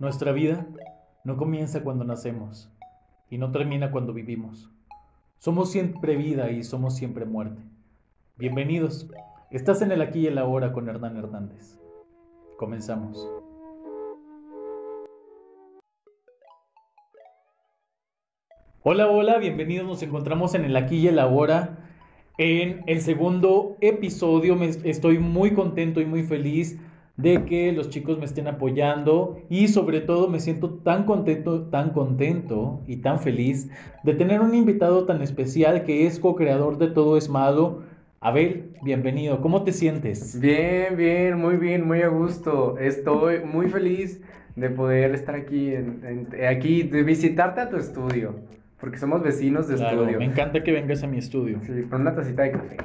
Nuestra vida no comienza cuando nacemos y no termina cuando vivimos. Somos siempre vida y somos siempre muerte. Bienvenidos. Estás en el aquí y el ahora con Hernán Hernández. Comenzamos. Hola, hola, bienvenidos. Nos encontramos en el aquí y el ahora. En el segundo episodio estoy muy contento y muy feliz de que los chicos me estén apoyando y sobre todo me siento tan contento, tan contento y tan feliz de tener un invitado tan especial que es co-creador de Todo es Malo. Abel, bienvenido. ¿Cómo te sientes? Bien, bien, muy bien, muy a gusto. Estoy muy feliz de poder estar aquí, aquí, de visitarte a tu estudio. Porque somos vecinos de estudio. Me encanta que vengas a mi estudio. Sí, con una tacita de café.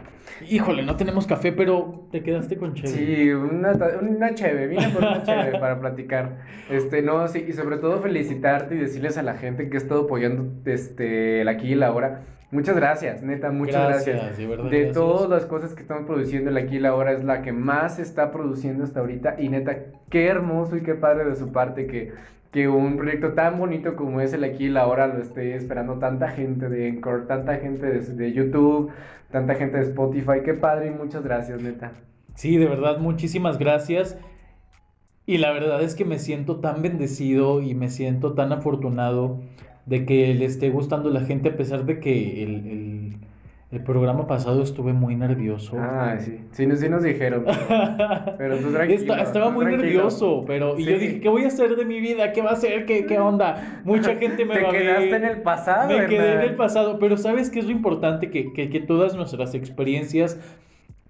Híjole, no tenemos café, pero te quedaste con cheve. Sí, una, una cheve, vine por una cheve para platicar. Este, no, sí, y sobre todo felicitarte y decirles a la gente que ha estado apoyando este, el aquí y la hora. Muchas gracias, neta, muchas gracias. De, verdad, de todas las cosas que estamos produciendo, el aquí y la hora es la que más se está produciendo hasta ahorita. Y neta, qué hermoso y qué padre de su parte que que un proyecto tan bonito como es el aquí la hora lo esté esperando tanta gente de Encore, tanta gente de, YouTube, tanta gente de Spotify. Qué padre y muchas gracias, neta. Sí, de verdad, muchísimas gracias. Y la verdad es que me siento tan bendecido y me siento tan afortunado de que le esté gustando la gente a pesar de que el programa pasado estuve muy nervioso. Ah, sí. Sí, sí nos dijeron. Pero, tú tranquilo. estaba muy nervioso, pero... Y yo dije, ¿qué voy a hacer de mi vida? ¿Qué va a ser? ¿Qué, qué onda? Mucha gente me va a ver. Te quedaste en el pasado, Me quedé en el pasado. Pero ¿sabes qué es lo importante? Que, que, que todas nuestras experiencias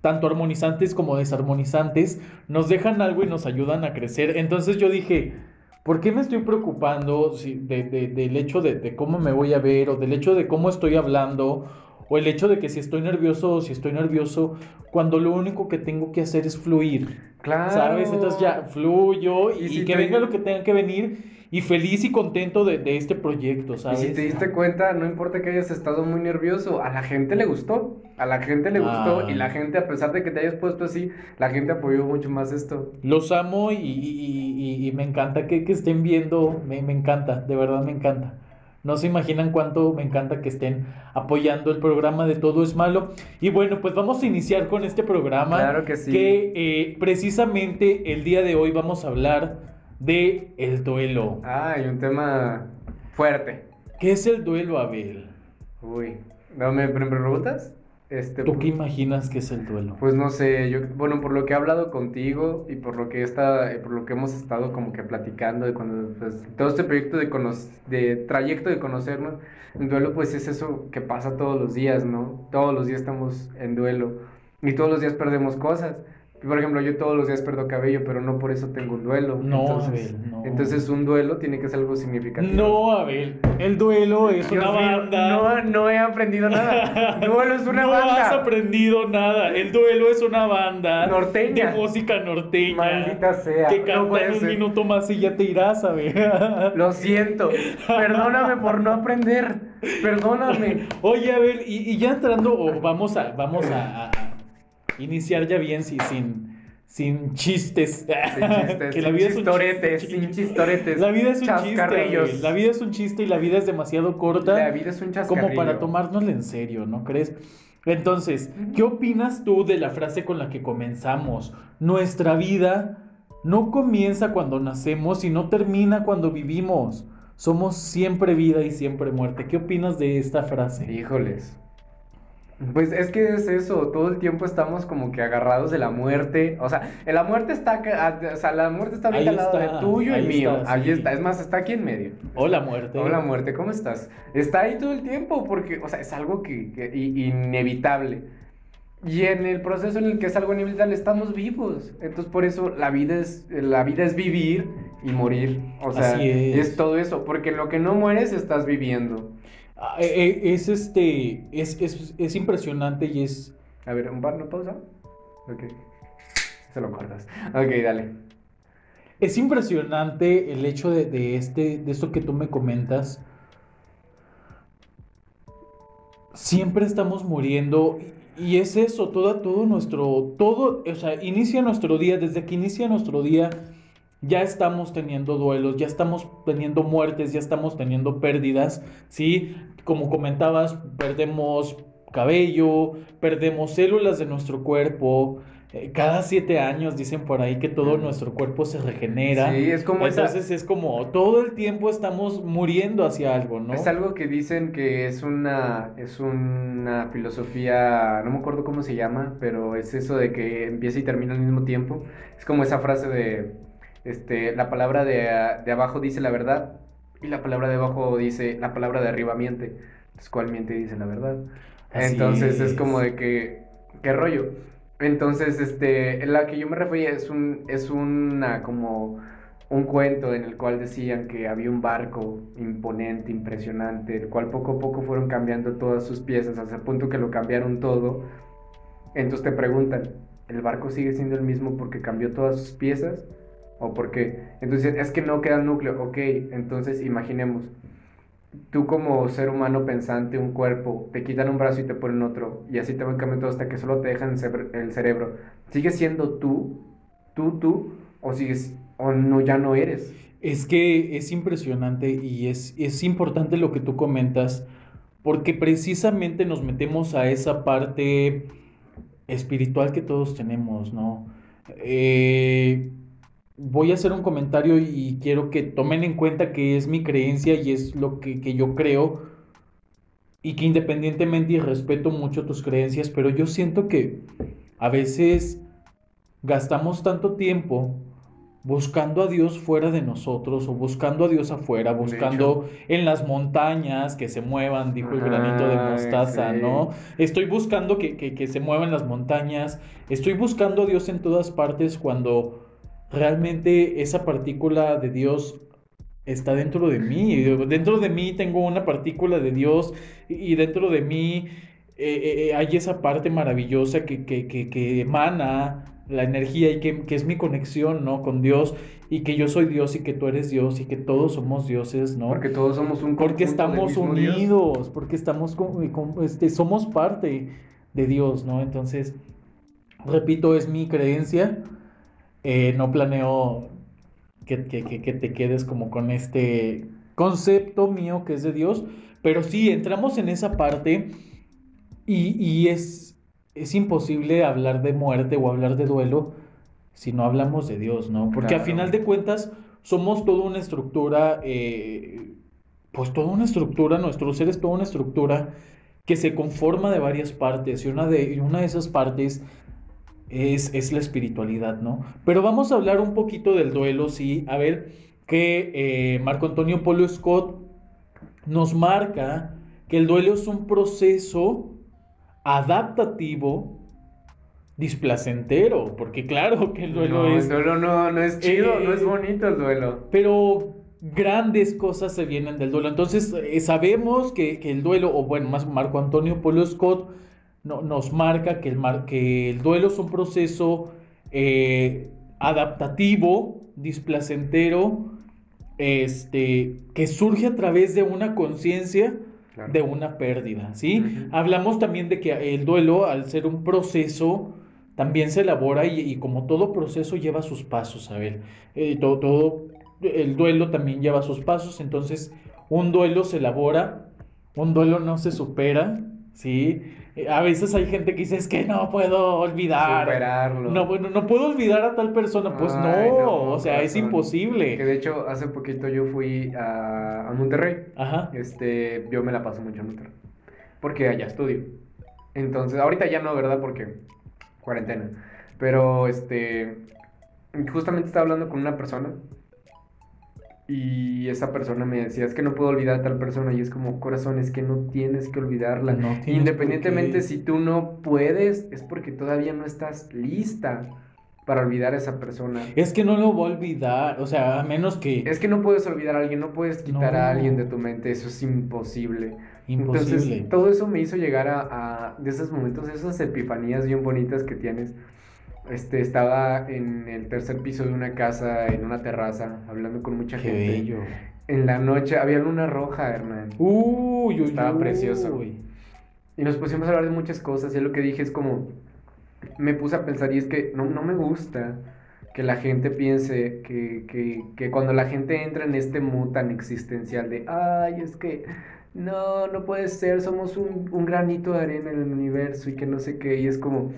tanto armonizantes como desarmonizantes, nos dejan algo y nos ayudan a crecer. Entonces yo dije, ¿por qué me estoy preocupando de, de, del hecho de, de, cómo me voy a ver o del hecho de cómo estoy hablando o el hecho de que si estoy nervioso o si estoy nervioso, cuando lo único que tengo que hacer es fluir. Claro. ¿Sabes? Entonces ya fluyo y, que venga lo que tenga que venir y feliz y contento de, este proyecto, ¿sabes? Y si te diste cuenta, no importa que hayas estado muy nervioso, a la gente le gustó, a la gente le gustó y la ah. gente, a pesar de que te hayas puesto así, la gente apoyó mucho más esto. Los amo y, me encanta que, estén viendo, me, me encanta, de verdad me encanta. No se imaginan cuánto me encanta que estén apoyando el programa de Todo es Malo. Y bueno, pues vamos a iniciar con este programa. Claro que sí. Que eh, precisamente el día de hoy vamos a hablar de el duelo. Ah, y un tema fuerte. ¿Qué es el duelo, Abel? Uy, ¿no me preguntas? Este, ¿Tú qué imaginas que es el duelo? Pues no sé, yo, bueno, por lo que he hablado contigo y por lo que está, por lo que hemos estado como que platicando de cuando, pues, todo este proyecto de, de trayecto de conocernos, el duelo pues es eso que pasa todos los días, ¿no? Todos los días estamos en duelo y todos los días perdemos cosas. Por ejemplo, yo todos los días perdo cabello, pero no por eso tengo un duelo. No, entonces, Abel, no. Entonces un duelo tiene que ser algo significativo. No, Abel, el duelo es una banda. No, no he aprendido nada. duelo es una banda. No has aprendido nada. El duelo es una banda. Norteña. De música norteña. Maldita sea. Que canta en un minuto más y ya te irás, Abel. Lo siento. Perdóname por no aprender. Perdóname. Oye, Abel, y, y ya entrando, vamos a, vamos a iniciar ya bien sin, sin chistes. Sin chistes, que la vida sin chistoretes, sin chistoretes. La vida es un chiste. La vida es un chiste y la vida es demasiado corta. La vida es un Como para tomárnosla en serio, ¿no crees? Entonces, ¿qué opinas tú de la frase con la que comenzamos? Nuestra vida no comienza cuando nacemos y no termina cuando vivimos. Somos siempre vida y siempre muerte. ¿Qué opinas de esta frase? Híjoles. Pues es que es eso, todo el tiempo estamos como que agarrados de la muerte. O sea, la muerte está, o sea, la muerte está al lado de tuyo y mío. Ahí está, es más, está aquí en medio. Hola muerte. Hola muerte, ¿cómo estás? Está ahí todo el tiempo porque, o sea, es algo que, inevitable. Y en el proceso en el que es algo inevitable estamos vivos. Entonces por eso la vida es, la vida es vivir y morir. O sea, es. es todo eso. Porque lo que no mueres estás viviendo. Ah, eh, eh, es este. Es, es, impresionante y es. A ver, ¿un par no pausa? Ok. Se lo cortas. Ok, dale. Es impresionante el hecho de, de, este, de esto que tú me comentas. Siempre estamos muriendo. Y es eso, todo, todo nuestro. Todo. O sea, inicia nuestro día. Desde que inicia nuestro día ya estamos teniendo duelos, ya estamos teniendo muertes, ya estamos teniendo pérdidas, ¿sí? Como comentabas, perdemos cabello, perdemos células de nuestro cuerpo, eh, cada siete años dicen por ahí que todo nuestro cuerpo se regenera. Sí, es como Entonces es como todo el tiempo estamos muriendo hacia algo, ¿no? Es algo que dicen que es una, es una filosofía, no me acuerdo cómo se llama, pero es eso de que empieza y termina al mismo tiempo. Es como esa frase de, este, la palabra de, de abajo dice la verdad y la palabra de abajo dice, la palabra de arriba miente. Entonces, ¿cuál miente dice la verdad? Entonces es. como de que, ¿qué rollo? Entonces, este, la que yo me refería es un, es una como un cuento en el cual decían que había un barco imponente, impresionante, el cual poco a poco fueron cambiando todas sus piezas, hasta el punto que lo cambiaron todo. Entonces te preguntan, ¿el barco sigue siendo el mismo porque cambió todas sus piezas? ¿O por? Entonces, es que no queda núcleo. Ok, entonces imaginemos, tú como ser humano pensante, un cuerpo, te quitan un brazo y te ponen otro, y así te van cambiando hasta que solo te dejan el cerebro. ¿Sigues siendo tú, tú, tú, o sigues, o no, ya no eres? Es que es impresionante y es, es importante lo que tú comentas, porque precisamente nos metemos a esa parte espiritual que todos tenemos, ¿no? Eh, voy a hacer un comentario y quiero que tomen en cuenta que es mi creencia y es lo que, yo creo y que independientemente y respeto mucho tus creencias, pero yo siento que a veces gastamos tanto tiempo buscando a Dios fuera de nosotros o buscando a Dios afuera, buscando en las montañas que se muevan, dijo el granito de mostaza, ¿no? Estoy buscando que, que, que se muevan las montañas, estoy buscando a Dios en todas partes cuando realmente esa partícula de Dios está dentro de mí. Dentro de mí tengo una partícula de Dios y dentro de mí eh, eh, hay esa parte maravillosa que, que, emana la energía y que, es mi conexión, ¿no? Con Dios y que yo soy Dios y que tú eres Dios y que todos somos dioses, ¿no? Porque todos somos un Porque estamos unidos, porque estamos este, somos parte de Dios, ¿no? Entonces, repito, es mi creencia eh, no planeo que, te quedes como con este concepto mío que es de Dios, pero sí entramos en esa parte y, es, es, imposible hablar de muerte o hablar de duelo si no hablamos de Dios, ¿no? Porque a final de cuentas somos toda una estructura, eh, pues toda una estructura, nuestro ser es toda una estructura que se conforma de varias partes y una de, una de esas partes es, la espiritualidad, ¿no? Pero vamos a hablar un poquito del duelo, sí, a ver que eh, Marco Antonio Polo Scott nos marca que el duelo es un proceso adaptativo displacentero, porque claro que el duelo es... El duelo no, no es chido, no es eh, bonito el duelo. Pero grandes cosas se vienen del duelo. Entonces eh, sabemos que, que, el duelo, o bueno, más Marco Antonio Polo Scott no, nos marca que el, que el duelo es un proceso eh, adaptativo, displacentero, este, que surge a través de una conciencia de una pérdida, ¿sí? Hablamos también de que el duelo, al ser un proceso, también se elabora y, como todo proceso lleva sus pasos, a ver, eh, todo, todo, el duelo también lleva sus pasos, entonces un duelo se elabora, un duelo no se supera, ¿sí? A veces hay gente que dice, es que no puedo olvidar. Superarlo. No, bueno, no puedo olvidar a tal persona. Pues no, o sea, es imposible. Que de hecho, hace poquito yo fui a, a Monterrey. Ajá. Este, yo me la paso mucho en Monterrey. Porque allá estudio. Entonces, ahorita ya no, ¿verdad? Porque cuarentena. Pero, este, justamente estaba hablando con una persona y esa persona me decía, es que no puedo olvidar a tal persona. Y es como, corazón, es que no tienes que olvidarla. Independientemente si tú no puedes, es porque todavía no estás lista para olvidar a esa persona. Es que no lo voy a olvidar, o sea, a menos que... Es que no puedes olvidar a alguien, no puedes quitar a alguien de tu mente, eso es imposible. Imposible. Entonces, todo eso me hizo llegar a, a de esos momentos, esas epifanías bien bonitas que tienes este, estaba en el tercer piso de una casa, en una terraza, hablando con mucha Qué gente. Bello. En la noche había luna roja, Hernán. Uy, Estaba precioso. Y nos pusimos a hablar de muchas cosas. Y lo que dije es como. Me puse a pensar, y es que no, no me gusta que la gente piense que, que, que cuando la gente entra en este mood tan existencial de, ay, es que no, no puede ser, somos un, un granito de arena en el universo y que no sé qué, y es como,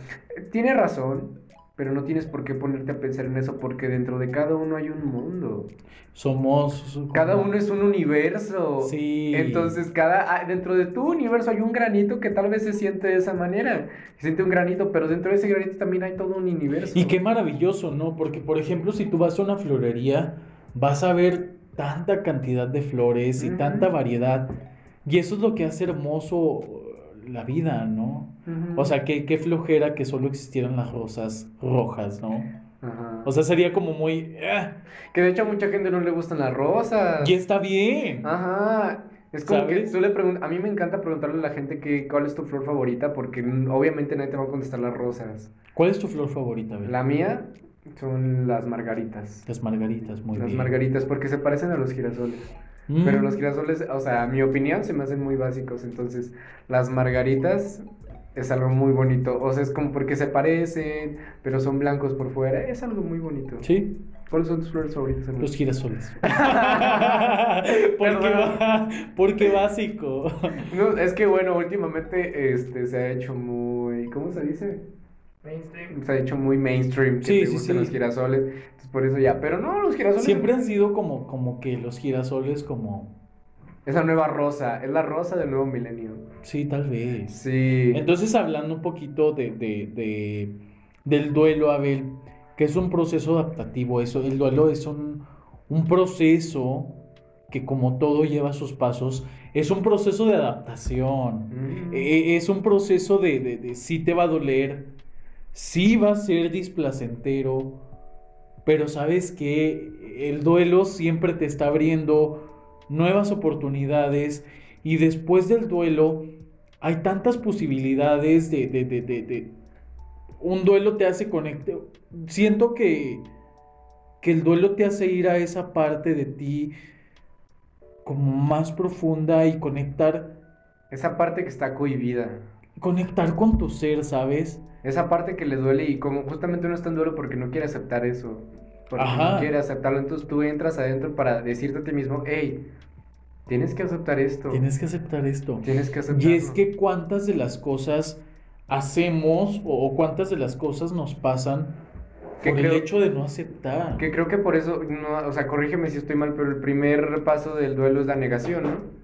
tiene razón, pero no tienes por qué ponerte a pensar en eso porque dentro de cada uno hay un mundo. Somos... Cada uno es un universo. Sí. Entonces, cada, ah, dentro de tu universo hay un granito que tal vez se siente de esa manera. Se siente un granito, pero dentro de ese granito también hay todo un universo. Y qué maravilloso, ¿no? Porque, por ejemplo, si tú vas a una florería, vas a ver tanta cantidad de flores y tanta variedad. Y eso es lo que hace hermoso la vida, ¿no? O sea, qué, qué flojera que solo existieran las rosas rojas, ¿no? Ajá. O sea, sería como muy... "Ah", que de hecho a mucha gente no le gustan las rosas. y está bien. Ajá. Es como que tú le preguntas, a mí me encanta preguntarle a la gente que, cuál es tu flor favorita porque obviamente nadie te va a contestar las rosas. ¿Cuál es tu flor favorita, Bel? La mía son las margaritas. Las margaritas, muy las bien. margaritas porque se parecen a los girasoles. Mm. Pero los girasoles, o sea, a mi opinión se me hacen muy básicos. Entonces, las margaritas es algo muy bonito. O sea, es como porque se parecen, pero son blancos por fuera. Es algo muy bonito. Sí, ¿Cuáles son tus flores favoritas? los girasoles. porque, va- porque básico. No, es que bueno, últimamente este, se ha hecho muy. ¿Cómo se dice? Mainstream. Se ha hecho muy mainstream que Sí, te sí, gustan sí. los girasoles. Por eso ya. Pero no, los girasoles. Siempre han sido como, como que los girasoles como... Esa nueva rosa. Es la rosa del nuevo milenio. Sí, tal vez. Sí. Entonces, hablando un poquito de, de- de- del duelo, Abel, que es un proceso adaptativo, eso, el duelo es un, un proceso que como todo lleva sus pasos, es un proceso de adaptación. Mm. Eh, Es un proceso de, de, de sí te va a doler, sí va a ser displacentero, pero sabes que el duelo siempre te está abriendo nuevas oportunidades y después del duelo hay tantas posibilidades de, de, de, de- de- un duelo te hace conectar. Siento que, que el duelo te hace ir a esa parte de ti como más profunda y conectar Esa parte que está cohibida. conectar con tu ser, ¿sabes? Esa parte que le duele y como justamente uno está en duelo porque no quiere aceptar eso. Porque Ajá. no quiere aceptarlo. Entonces tú entras adentro para decirte a ti mismo, hey, tienes que aceptar esto. Tienes que aceptar esto. Tienes que aceptarlo. Y es que cuántas de las cosas hacemos o, o cuántas de las cosas nos pasan Que por creo- el hecho de no aceptar. Que creo que por eso, no, o sea, corrígeme si estoy mal, pero el primer paso del duelo es la negación, ¿no?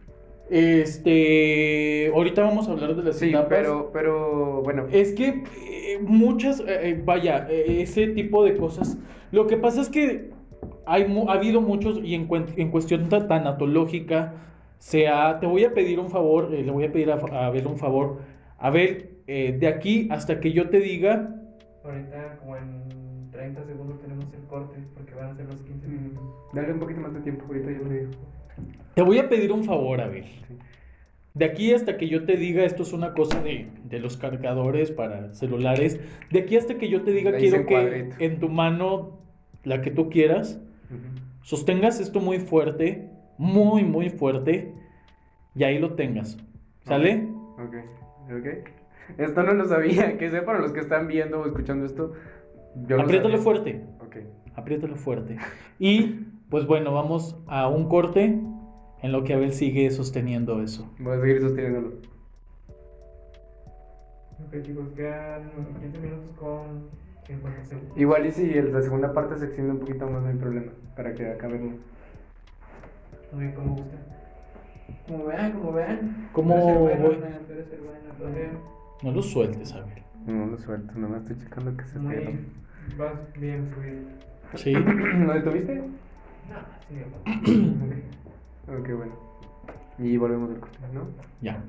Este, ahorita vamos a hablar de las Sí, etapas. pero, pero, bueno. Es que eh, muchas, eh, eh, vaya, eh, ese tipo de cosas. Lo que pasa es que hay, ha habido muchos, y en, en cuestión ta- tanatológica, sea, te voy a pedir un favor, eh, le voy a pedir a, a Abel un favor. Abel, eh, de aquí hasta que yo te diga, Ahorita, como en 30 segundos, tenemos el corte porque van a ser los 15 minutos. Dale un poquito más de tiempo, ahorita yo le digo. te voy a pedir un favor, Abel. De aquí hasta que yo te diga, esto es una cosa de, de los cargadores para celulares. De aquí hasta que yo te diga, quiero que en tu mano, la que tú quieras, sostengas esto muy fuerte, muy, muy fuerte, y ahí lo tengas. ¿Sale? Ok, ok. Esto no lo sabía, que sea para los que están viendo o escuchando esto. Yo Apriétalo fuerte, Ok. apriétalo fuerte. Y pues bueno, vamos a un corte en lo que Abel sigue sosteniendo eso. Voy a seguir sosteniéndolo. Ok, chicos, quedan 15 minutos con 50 segundos. Igual y si el- la segunda parte se extiende un poquito más, no hay problema. Para que acabemos. Muy bien, como gusten. Como vean, como vean. ¿Cómo bueno, voy? Bueno, bien. No lo sueltes, Abel. No lo suelto, nomás estoy checando que se Muy esté. Vas bien fluido. Sí. ¿No detuviste? No. Ok, ok, bueno. Y volvemos al corte, ¿no? Ya.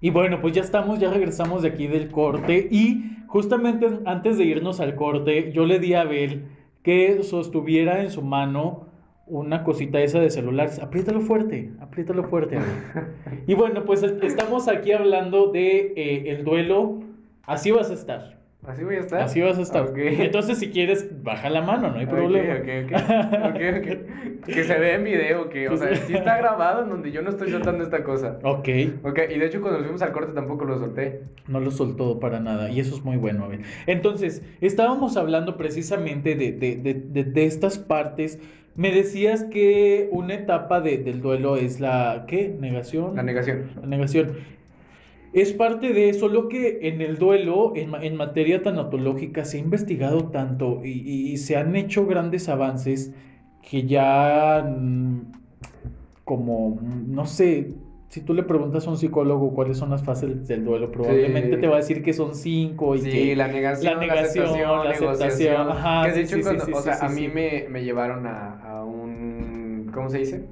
Y bueno, pues ya estamos, ya regresamos de aquí del corte y justamente antes de irnos al corte, yo le di a Abel que sostuviera en su mano una cosita esa de celular. Apriétalo fuerte, apriétalo fuerte, Abel. Y bueno, pues es- estamos aquí hablando de eh, el duelo. Así vas a estar. Así voy a estar. Así vas a estar. Ok. Entonces, si quieres, baja la mano, no hay problema. ok, ok. Ok, ok. Que se vea en video, que, o sea, sí está grabado en donde yo no estoy soltando esta cosa. Ok, Ok, y de hecho cuando nos fuimos al corte tampoco lo solté. no lo soltó para nada y eso es muy bueno. Abel. Entonces, estábamos hablando precisamente de, de, de, de- de estas partes. Me decías que una etapa de- del duelo es la, ¿qué? ¿Negación? La negación. La negación. Es parte de eso, lo que en el duelo, en, en materia tanatológica, se ha investigado tanto y, y- se han hecho grandes avances que ya, mm, como, mm, no sé, si tú le preguntas a un psicólogo cuáles son las fases del duelo, probablemente Sí. te va a decir que son cinco y Sí, que... la negación, la aceptación, la aceptación, negociación. ajá, que de sí, hecho, sí, cuando, o sea, a mí me, me llevaron a, a un, ¿cómo se dice?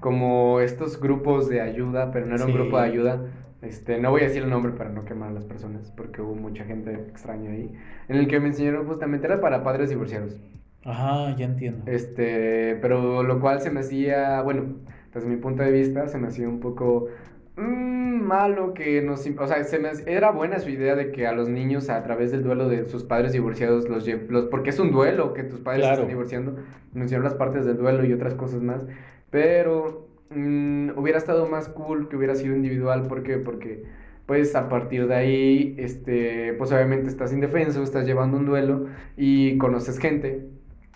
Como estos grupos de ayuda, pero no era un grupo de ayuda. Este, no voy a decir el nombre para no quemar a las personas, porque hubo mucha gente extraña ahí. En el que me enseñaron justamente, era para padres divorciados. Ajá, ya entiendo. Este, pero lo cual se me hacía, bueno, desde mi punto de vista, se me hacía un poco mm, malo que nos, o sea, se me, era buena su idea de que a los niños a través del duelo de sus padres divorciados los, los porque es un duelo que tus padres Claro. están divorciando, mencionar las partes del duelo y otras cosas más, pero mm, hubiera estado más cool que hubiera sido individual, ¿por qué? Porque pues a partir de ahí, este, pues obviamente estás indefenso, estás llevando un duelo y conoces gente.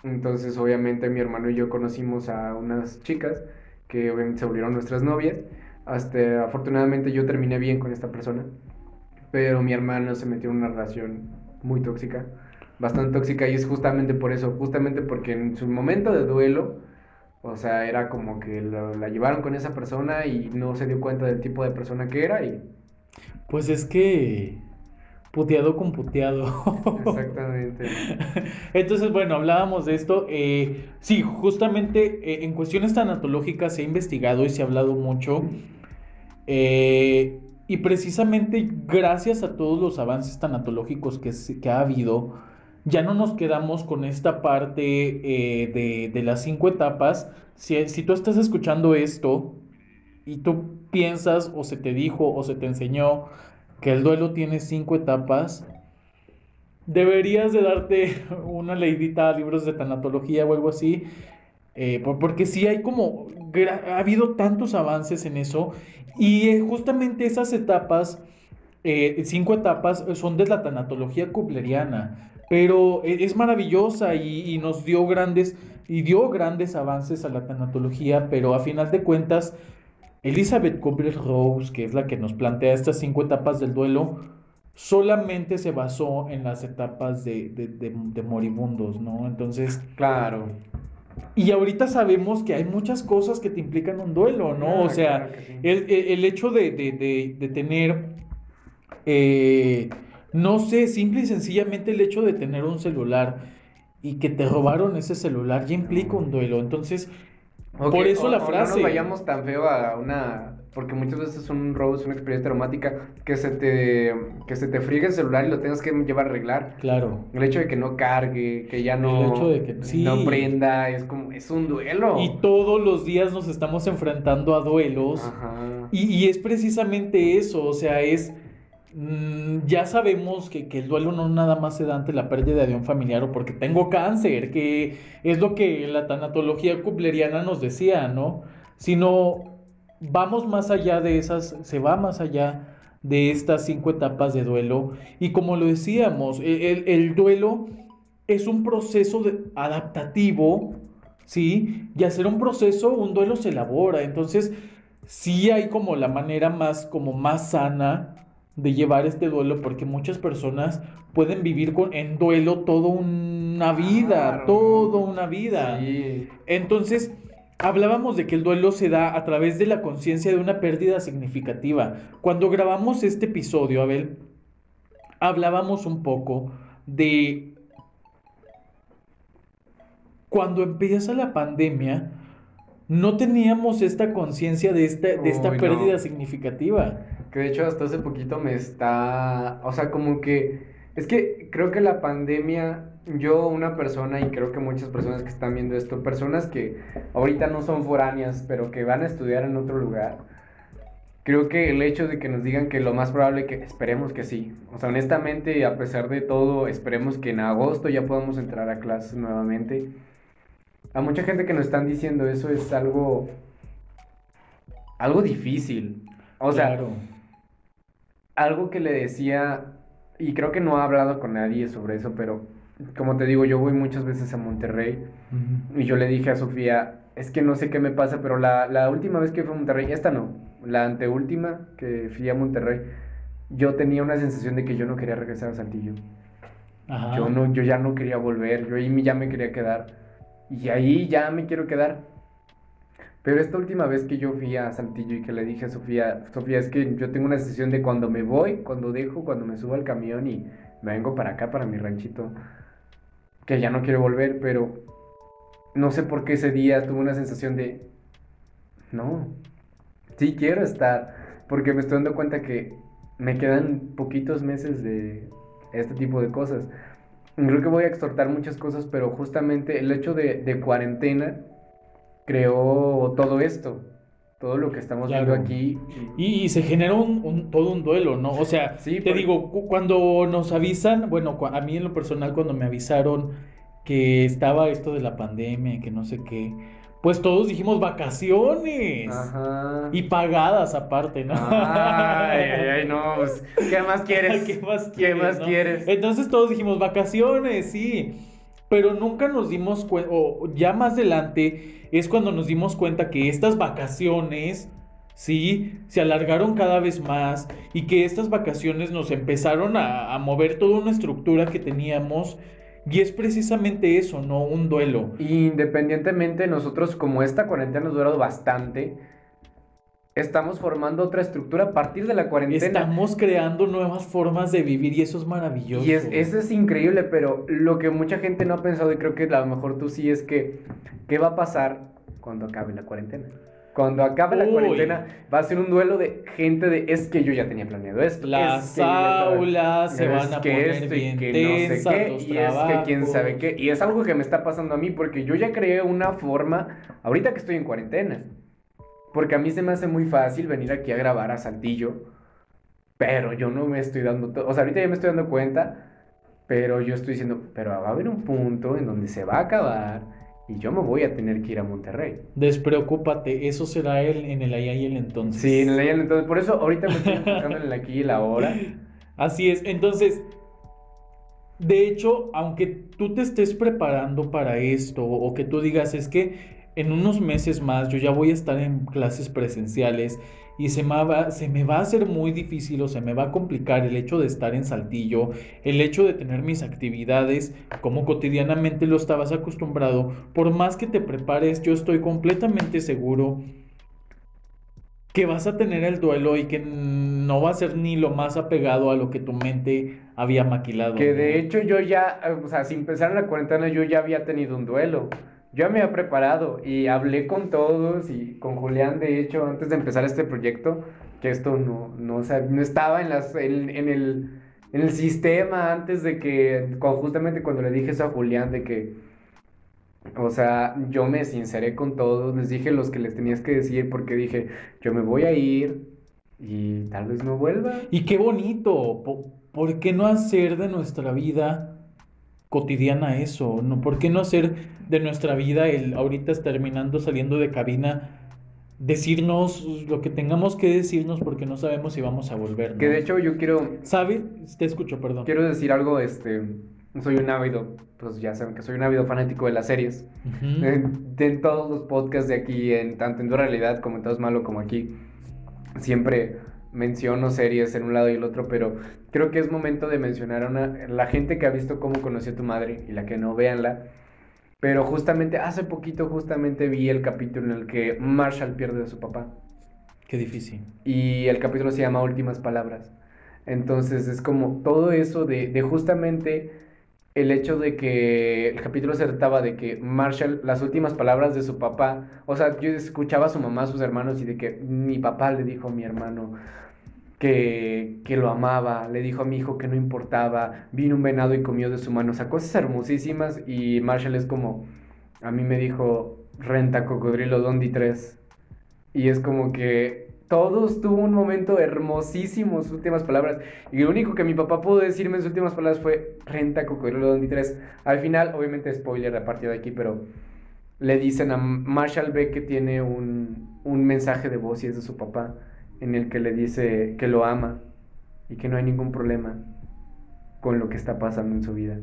Entonces, obviamente, mi hermano y yo conocimos a unas chicas que obviamente se volvieron nuestras novias. Hasta, afortunadamente, yo terminé bien con esta persona, pero mi hermano se metió en una relación muy tóxica, bastante tóxica, y es justamente por eso, justamente porque en su momento de duelo, o sea, era como que lo- la llevaron con esa persona y no se dio cuenta del tipo de persona que era, y Pues es que puteado con puteado. exactamente. Entonces, bueno, hablábamos de esto. eh, sí, justamente eh, en cuestiones tanatológicas se ha investigado y se ha hablado mucho. eh, y precisamente gracias a todos los avances tanatológicos que, que ha habido, ya no nos quedamos con esta parte eh, de, de las cinco etapas. Si, si tú estás escuchando esto y tú piensas o se te dijo o se te enseñó que el duelo tiene cinco etapas, deberías de darte una leidita a libros de tanatología o algo así, eh, por- porque sí hay como, ha habido tantos avances en eso y eh, justamente esas etapas, cinco etapas, son de la tanatología kubleriana, pero e- es maravillosa y, y nos dio grandes, y dio grandes avances a la tanatología, pero a final de cuentas, Elizabeth Kubler-Rose, que es la que nos plantea estas cinco etapas del duelo, solamente se basó en las etapas de, de- de- de moribundos, ¿no? Entonces, Claro. y ahorita sabemos que hay muchas cosas que te implican un duelo, ¿no? Ah, o sea, claro que sí. el, el- hecho de, de- de- de tener, eh, no sé, simple y sencillamente el hecho de tener un celular y que te robaron ese celular ya implica un duelo. Entonces, Ok, por eso o- la o No frase. nos vayamos tan feo a una. Porque muchas veces un robo es una experiencia traumática que se te que se te friegue el celular y lo tengas que llevar a arreglar. Claro. El hecho de que no cargue, que ya no, El hecho de que- sí. no prenda, es como, es un duelo. Y todos los días nos estamos enfrentando a duelos. Ajá. Y, y es precisamente eso, o sea, es... mm, ya sabemos que, que el duelo no nada más se da ante la pérdida de un familiar o porque tengo cáncer, que es lo que la tanatología kubleriana nos decía, ¿no? Sino vamos más allá de esas, se va más allá de estas cinco etapas de duelo. Y como lo decíamos, e- el, el duelo es un proceso de- adaptativo, ¿sí? Y hacer un proceso, un duelo se elabora. Entonces, sí hay como la manera más, como más sana de llevar este duelo, porque muchas personas pueden vivir con, en duelo toda una vida, Claro. toda una vida. Sí. Entonces, hablábamos de que el duelo se da a través de la conciencia de una pérdida significativa. Cuando grabamos este episodio, Abel, hablábamos un poco de cuando empieza la pandemia, no teníamos esta conciencia de esta, de esta Uy, no. pérdida significativa. Que de hecho hasta hace poquito me está, o sea, como que, es que creo que la pandemia, yo una persona y creo que muchas personas que están viendo esto, personas que ahorita no son foráneas, pero que van a estudiar en otro lugar, creo que el hecho de que nos digan que lo más probable que esperemos que sí. O sea, honestamente, a pesar de todo, esperemos que en agosto ya podamos entrar a clases nuevamente. A mucha gente que nos están diciendo eso es algo algo difícil. O sea, Claro. Algo que le decía, y creo que no he hablado con nadie sobre eso, pero como te digo, yo voy muchas veces a Monterrey y yo le dije a Sofía, es que no sé qué me pasa, pero la, la última vez que fui a Monterrey, esta no, la anteúltima que fui a Monterrey, yo tenía una sensación de que yo no quería regresar a Saltillo. Ajá. Yo, no, yo ya no quería volver, yo ahí ya me quería quedar. Y ahí ya me quiero quedar. Pero esta última vez que yo fui a Saltillo y que le dije a Sofía, Sofía, es que yo tengo una sensación de cuando me voy, cuando dejo, cuando me subo al camión y me vengo para acá, para mi ranchito, que ya no quiero volver, pero no sé por qué ese día tuve una sensación de, no, sí quiero estar, porque me estoy dando cuenta que me quedan poquitos meses de este tipo de cosas. Creo que voy a exhortar muchas cosas, pero justamente el hecho de cuarentena creó todo esto, todo lo que estamos viendo Claro. aquí. Y, y se genera un, un- todo un duelo, ¿no? O sea, Sí, te porque- digo, cu- cuando nos avisan, bueno, a mí en lo personal, cuando me avisaron que estaba esto de la pandemia, que no sé qué, pues todos dijimos vacaciones. Ajá. Y pagadas aparte, ¿no? Ay, ay, ay, no, pues, ¿qué más quieres? ¿Qué más ¿Qué quieres? más no? quieres? Entonces todos dijimos vacaciones, sí. Pero nunca nos dimos cuenta, o ya más adelante es cuando nos dimos cuenta que estas vacaciones, sí, se alargaron cada vez más y que estas vacaciones nos empezaron a, a mover toda una estructura que teníamos. Y es precisamente eso, ¿no? Un duelo. Independientemente, nosotros, como esta cuarentena nos ha durado bastante, estamos formando otra estructura a partir de la cuarentena. Estamos creando nuevas formas de vivir y eso es maravilloso. Y es, eso es increíble, pero lo que mucha gente no ha pensado, y creo que a lo mejor tú sí, es que, ¿qué va a pasar cuando acabe la cuarentena? Cuando acabe la Uy. cuarentena, va a ser un duelo de gente de, es que yo ya tenía planeado esto. Las es que yo ya estaba- aulas se van a que poner esto y bien que no sé qué, y es que quién sabe trabajos. qué. Y es algo que me está pasando a mí porque yo ya creé una forma, ahorita que estoy en cuarentena, porque a mí se me hace muy fácil venir aquí a grabar a Saltillo, pero yo no me estoy dando, o sea, ahorita ya me estoy dando cuenta, pero yo estoy diciendo, pero va a haber un punto en donde se va a acabar y yo me voy a tener que ir a Monterrey. Despreocúpate, eso será el, en el allá y el entonces. Sí, en el entonces, por eso ahorita me estoy enfocando en el aquí y la ahora. Así es. Entonces, de hecho, aunque tú te estés preparando para esto o que tú digas, es que en unos meses más yo ya voy a estar en clases presenciales y se me va, se me va a hacer muy difícil o se me va a complicar el hecho de estar en Saltillo, el hecho de tener mis actividades como cotidianamente lo estabas acostumbrado, por más que te prepares, yo estoy completamente seguro que vas a tener el duelo y que no va a ser ni lo más apegado a lo que tu mente había maquilado. Que de hecho yo ya, o sea, sin empezar la cuarentena, yo ya había tenido un duelo. Yo me había preparado y hablé con todos y con Julián, de hecho, antes de empezar este proyecto, que esto no, no, o sea, no estaba en, las, en, en el, en el sistema antes de que, cu- justamente cuando le dije eso a Julián, de que, o sea, yo me sinceré con todos, les dije los que les tenías que decir porque dije, yo me voy a ir y tal vez no vuelva. Y qué bonito. po- ¿Por qué no hacer de nuestra vida cotidiana eso? ¿No? ¿Por qué no hacer de nuestra vida el ahorita terminando saliendo de cabina decirnos lo que tengamos que decirnos porque no sabemos si vamos a volver, ¿no? Que de hecho yo quiero, ¿Sabes? Te escucho, perdón. Quiero decir algo, este, soy un ávido, pues ya saben que soy un ávido fanático de las series. Ujú. En, de- en todos los podcasts de aquí, en tanto en Dura Realidad como en Todos Malo como aquí, siempre menciono series en un lado y el otro, pero creo que es momento de mencionar a una, la gente que ha visto cómo conocí a tu madre y la que no, véanla. Pero justamente, hace poquito justamente vi el capítulo en el que Marshall pierde a su papá. Qué difícil. Y el capítulo se llama Últimas Palabras. Entonces es como todo eso de, de justamente el hecho de que el capítulo se trataba de que Marshall, las últimas palabras de su papá, o sea, yo escuchaba a su mamá, a sus hermanos y de que mi papá le dijo a mi hermano que, que lo amaba, le dijo a mi hijo que no importaba, vino un venado y comió de su mano, o sea, cosas hermosísimas y Marshall es como, a mí me dijo, renta cocodrilo Dondi 3 y es como que todos tuvo un momento hermosísimo, sus últimas palabras. Y lo único que mi papá pudo decirme en sus últimas palabras fue renta cocodrilo 23. Al final, obviamente, spoiler a partir de aquí, pero le dicen a Marshall Beck que tiene un, un mensaje de voz y es de su papá, en el que le dice que lo ama y que no hay ningún problema con lo que está pasando en su vida.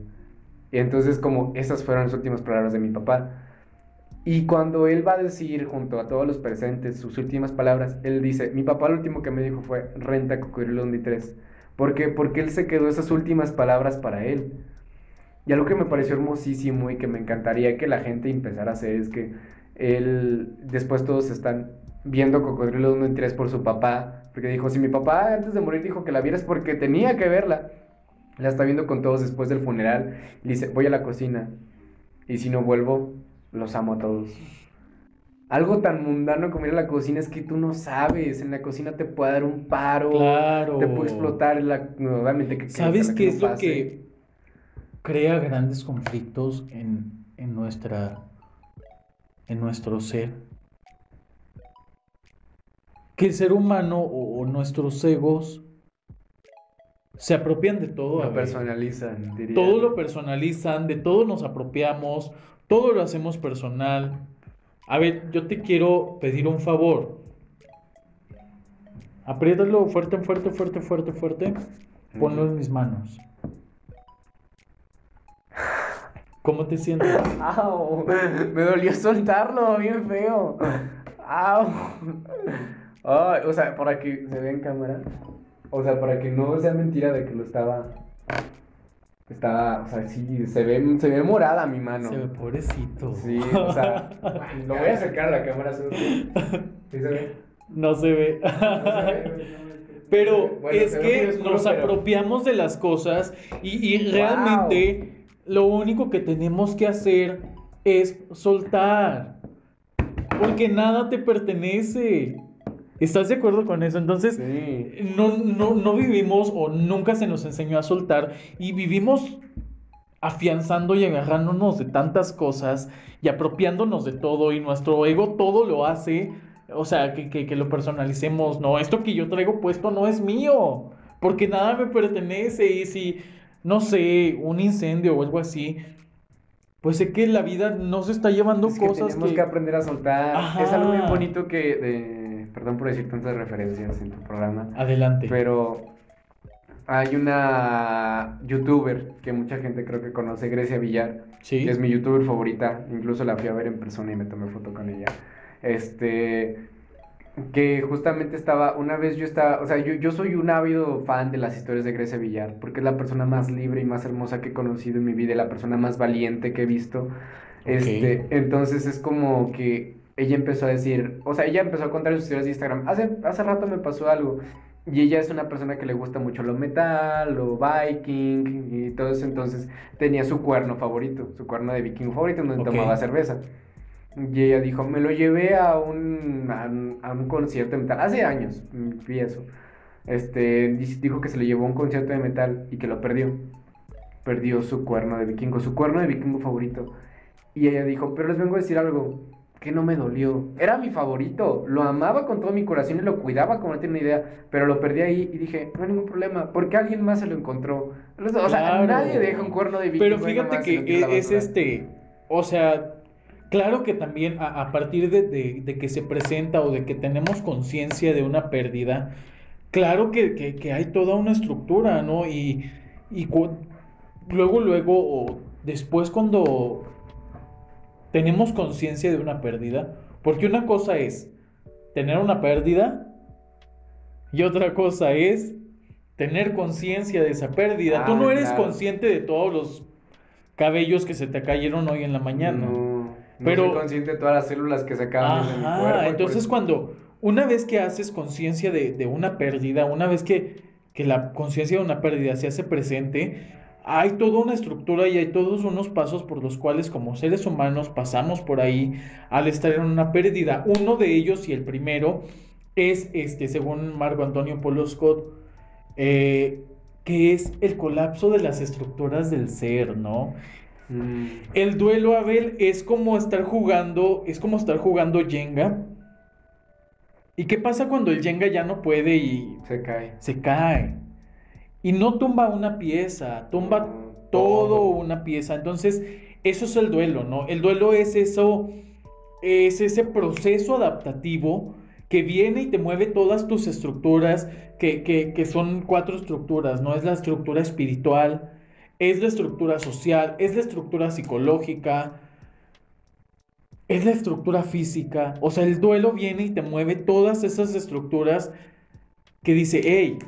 Y entonces como esas fueron las últimas palabras de mi papá. Y cuando él va a decir junto a todos los presentes sus últimas palabras, él dice, mi papá lo último que me dijo fue, renta cocodrilo 3. ¿Por qué? Porque él se quedó esas últimas palabras para él. Y algo que me pareció hermosísimo y que me encantaría que la gente empezara a hacer es que él, después todos están viendo Cocodrilo 1 y 3 por su papá, porque dijo, si mi papá antes de morir dijo que la vieras porque tenía que verla, la está viendo con todos después del funeral, y dice, voy a la cocina, y si no vuelvo, los amo a todos. Algo tan mundano como ir a la cocina es que tú no sabes, en la cocina te puede dar un paro, Claro. te puede explotar la, que ¿Sabes qué no es lo que crea grandes conflictos en, en nuestra en nuestro ser? Que el ser humano o, o nuestros egos se apropian de todo. Lo personalizan, diría. Todo lo personalizan, de todo nos apropiamos, todo lo hacemos personal. A ver, yo te quiero pedir un favor. Apriétalo fuerte, fuerte, fuerte, fuerte, fuerte. Ponlo en mis manos. ¿Cómo te sientes? ¡Au! Me dolió soltarlo, bien feo. ¡Au! Ay, o sea, para que se vea en cámara. O sea, para que no sea mentira de que lo estaba. Estaba, o sea, sí, se ve, se ve morada mi mano. Se ve pobrecito. Sí, o sea, lo voy a acercar a la cámara. ¿sí? ¿Sí se ve? No se ve. ¿No se ve? Pero Bueno, es que oscuro, nos pero- apropiamos de las cosas y, y Wow. realmente lo único que tenemos que hacer es soltar. Porque nada te pertenece. ¿Estás de acuerdo con eso? Entonces, Sí. no, no, no vivimos o nunca se nos enseñó a soltar y vivimos afianzando y agarrándonos de tantas cosas y apropiándonos de todo y nuestro ego todo lo hace, o sea, que, que, que lo personalicemos, no, esto que yo traigo puesto no es mío, porque nada me pertenece y si, no sé, un incendio o algo así, pues sé que la vida no se está llevando Es que cosas tenemos que... que... aprender a soltar. Ajá. Es algo bien bonito que. De... Perdón por decir tantas referencias en tu programa. Adelante. Pero hay una youtuber que mucha gente creo que conoce, Grecia Villar, sí. que es mi youtuber favorita. Incluso la fui a ver en persona y me tomé foto con ella. Este. Que justamente estaba, una vez yo estaba, o sea, yo, yo soy un ávido fan de las historias de Grecia Villar, porque es la persona más libre y más hermosa que he conocido en mi vida, y la persona más valiente que he visto. Este, entonces es como que ella empezó a decir, o sea, ella empezó a contar sus historias de Instagram. Hace, hace rato me pasó algo. Y ella es una persona que le gusta mucho lo metal, lo viking y todo eso. Entonces tenía su cuerno favorito, su cuerno de viking favorito, donde tomaba cerveza. Y ella dijo, me lo llevé a un, a un, a un concierto de metal. Hace años mm, vi eso. Este, di- dijo que se le llevó a un concierto de metal y que lo perdió. Perdió su cuerno de vikingo, su cuerno de vikingo favorito. Y ella dijo, pero les vengo a decir algo que no me dolió. Era mi favorito, lo amaba con todo mi corazón y lo cuidaba como no tiene una idea, pero lo perdí ahí y dije, no hay ningún problema, porque alguien más se lo encontró. O sea, Claro. nadie deja un cuerno de vikingo. Pero fíjate que e- es este, o sea, claro que también a, a partir de, de- de que se presenta o de que tenemos conciencia de una pérdida, claro que, que- que hay toda una estructura, ¿no? Y, y luego, luego, o después cuando tenemos conciencia de una pérdida, porque una cosa es tener una pérdida y otra cosa es tener conciencia de esa pérdida. Tú Ah, no eres claro. consciente de todos los cabellos que se te cayeron hoy en la mañana. No, no Pero- soy consciente de todas las células que se acaban de mi cuerpo. entonces cuando una vez que haces conciencia de, de una pérdida, una vez que, que la conciencia de una pérdida se hace presente, hay toda una estructura y hay todos unos pasos por los cuales como seres humanos pasamos por ahí al estar en una pérdida. Uno de ellos y el primero es, este, según Marco Antonio Polo Scott, eh, que es el colapso de las estructuras del ser, ¿no? Mm, El duelo, Abel, es como estar jugando, es como estar jugando Jenga ¿Y qué pasa cuando el Jenga ya no puede y Se cae. se cae? Y no tumba una pieza, tumba todo todo. una pieza. Entonces, eso es el duelo, ¿no? El duelo es eso, es ese proceso adaptativo que viene y te mueve todas tus estructuras, que, que- que son cuatro estructuras, ¿no? Es la estructura espiritual, es la estructura social, es la estructura psicológica, es la estructura física. O sea, el duelo viene y te mueve todas esas estructuras que dice, hey,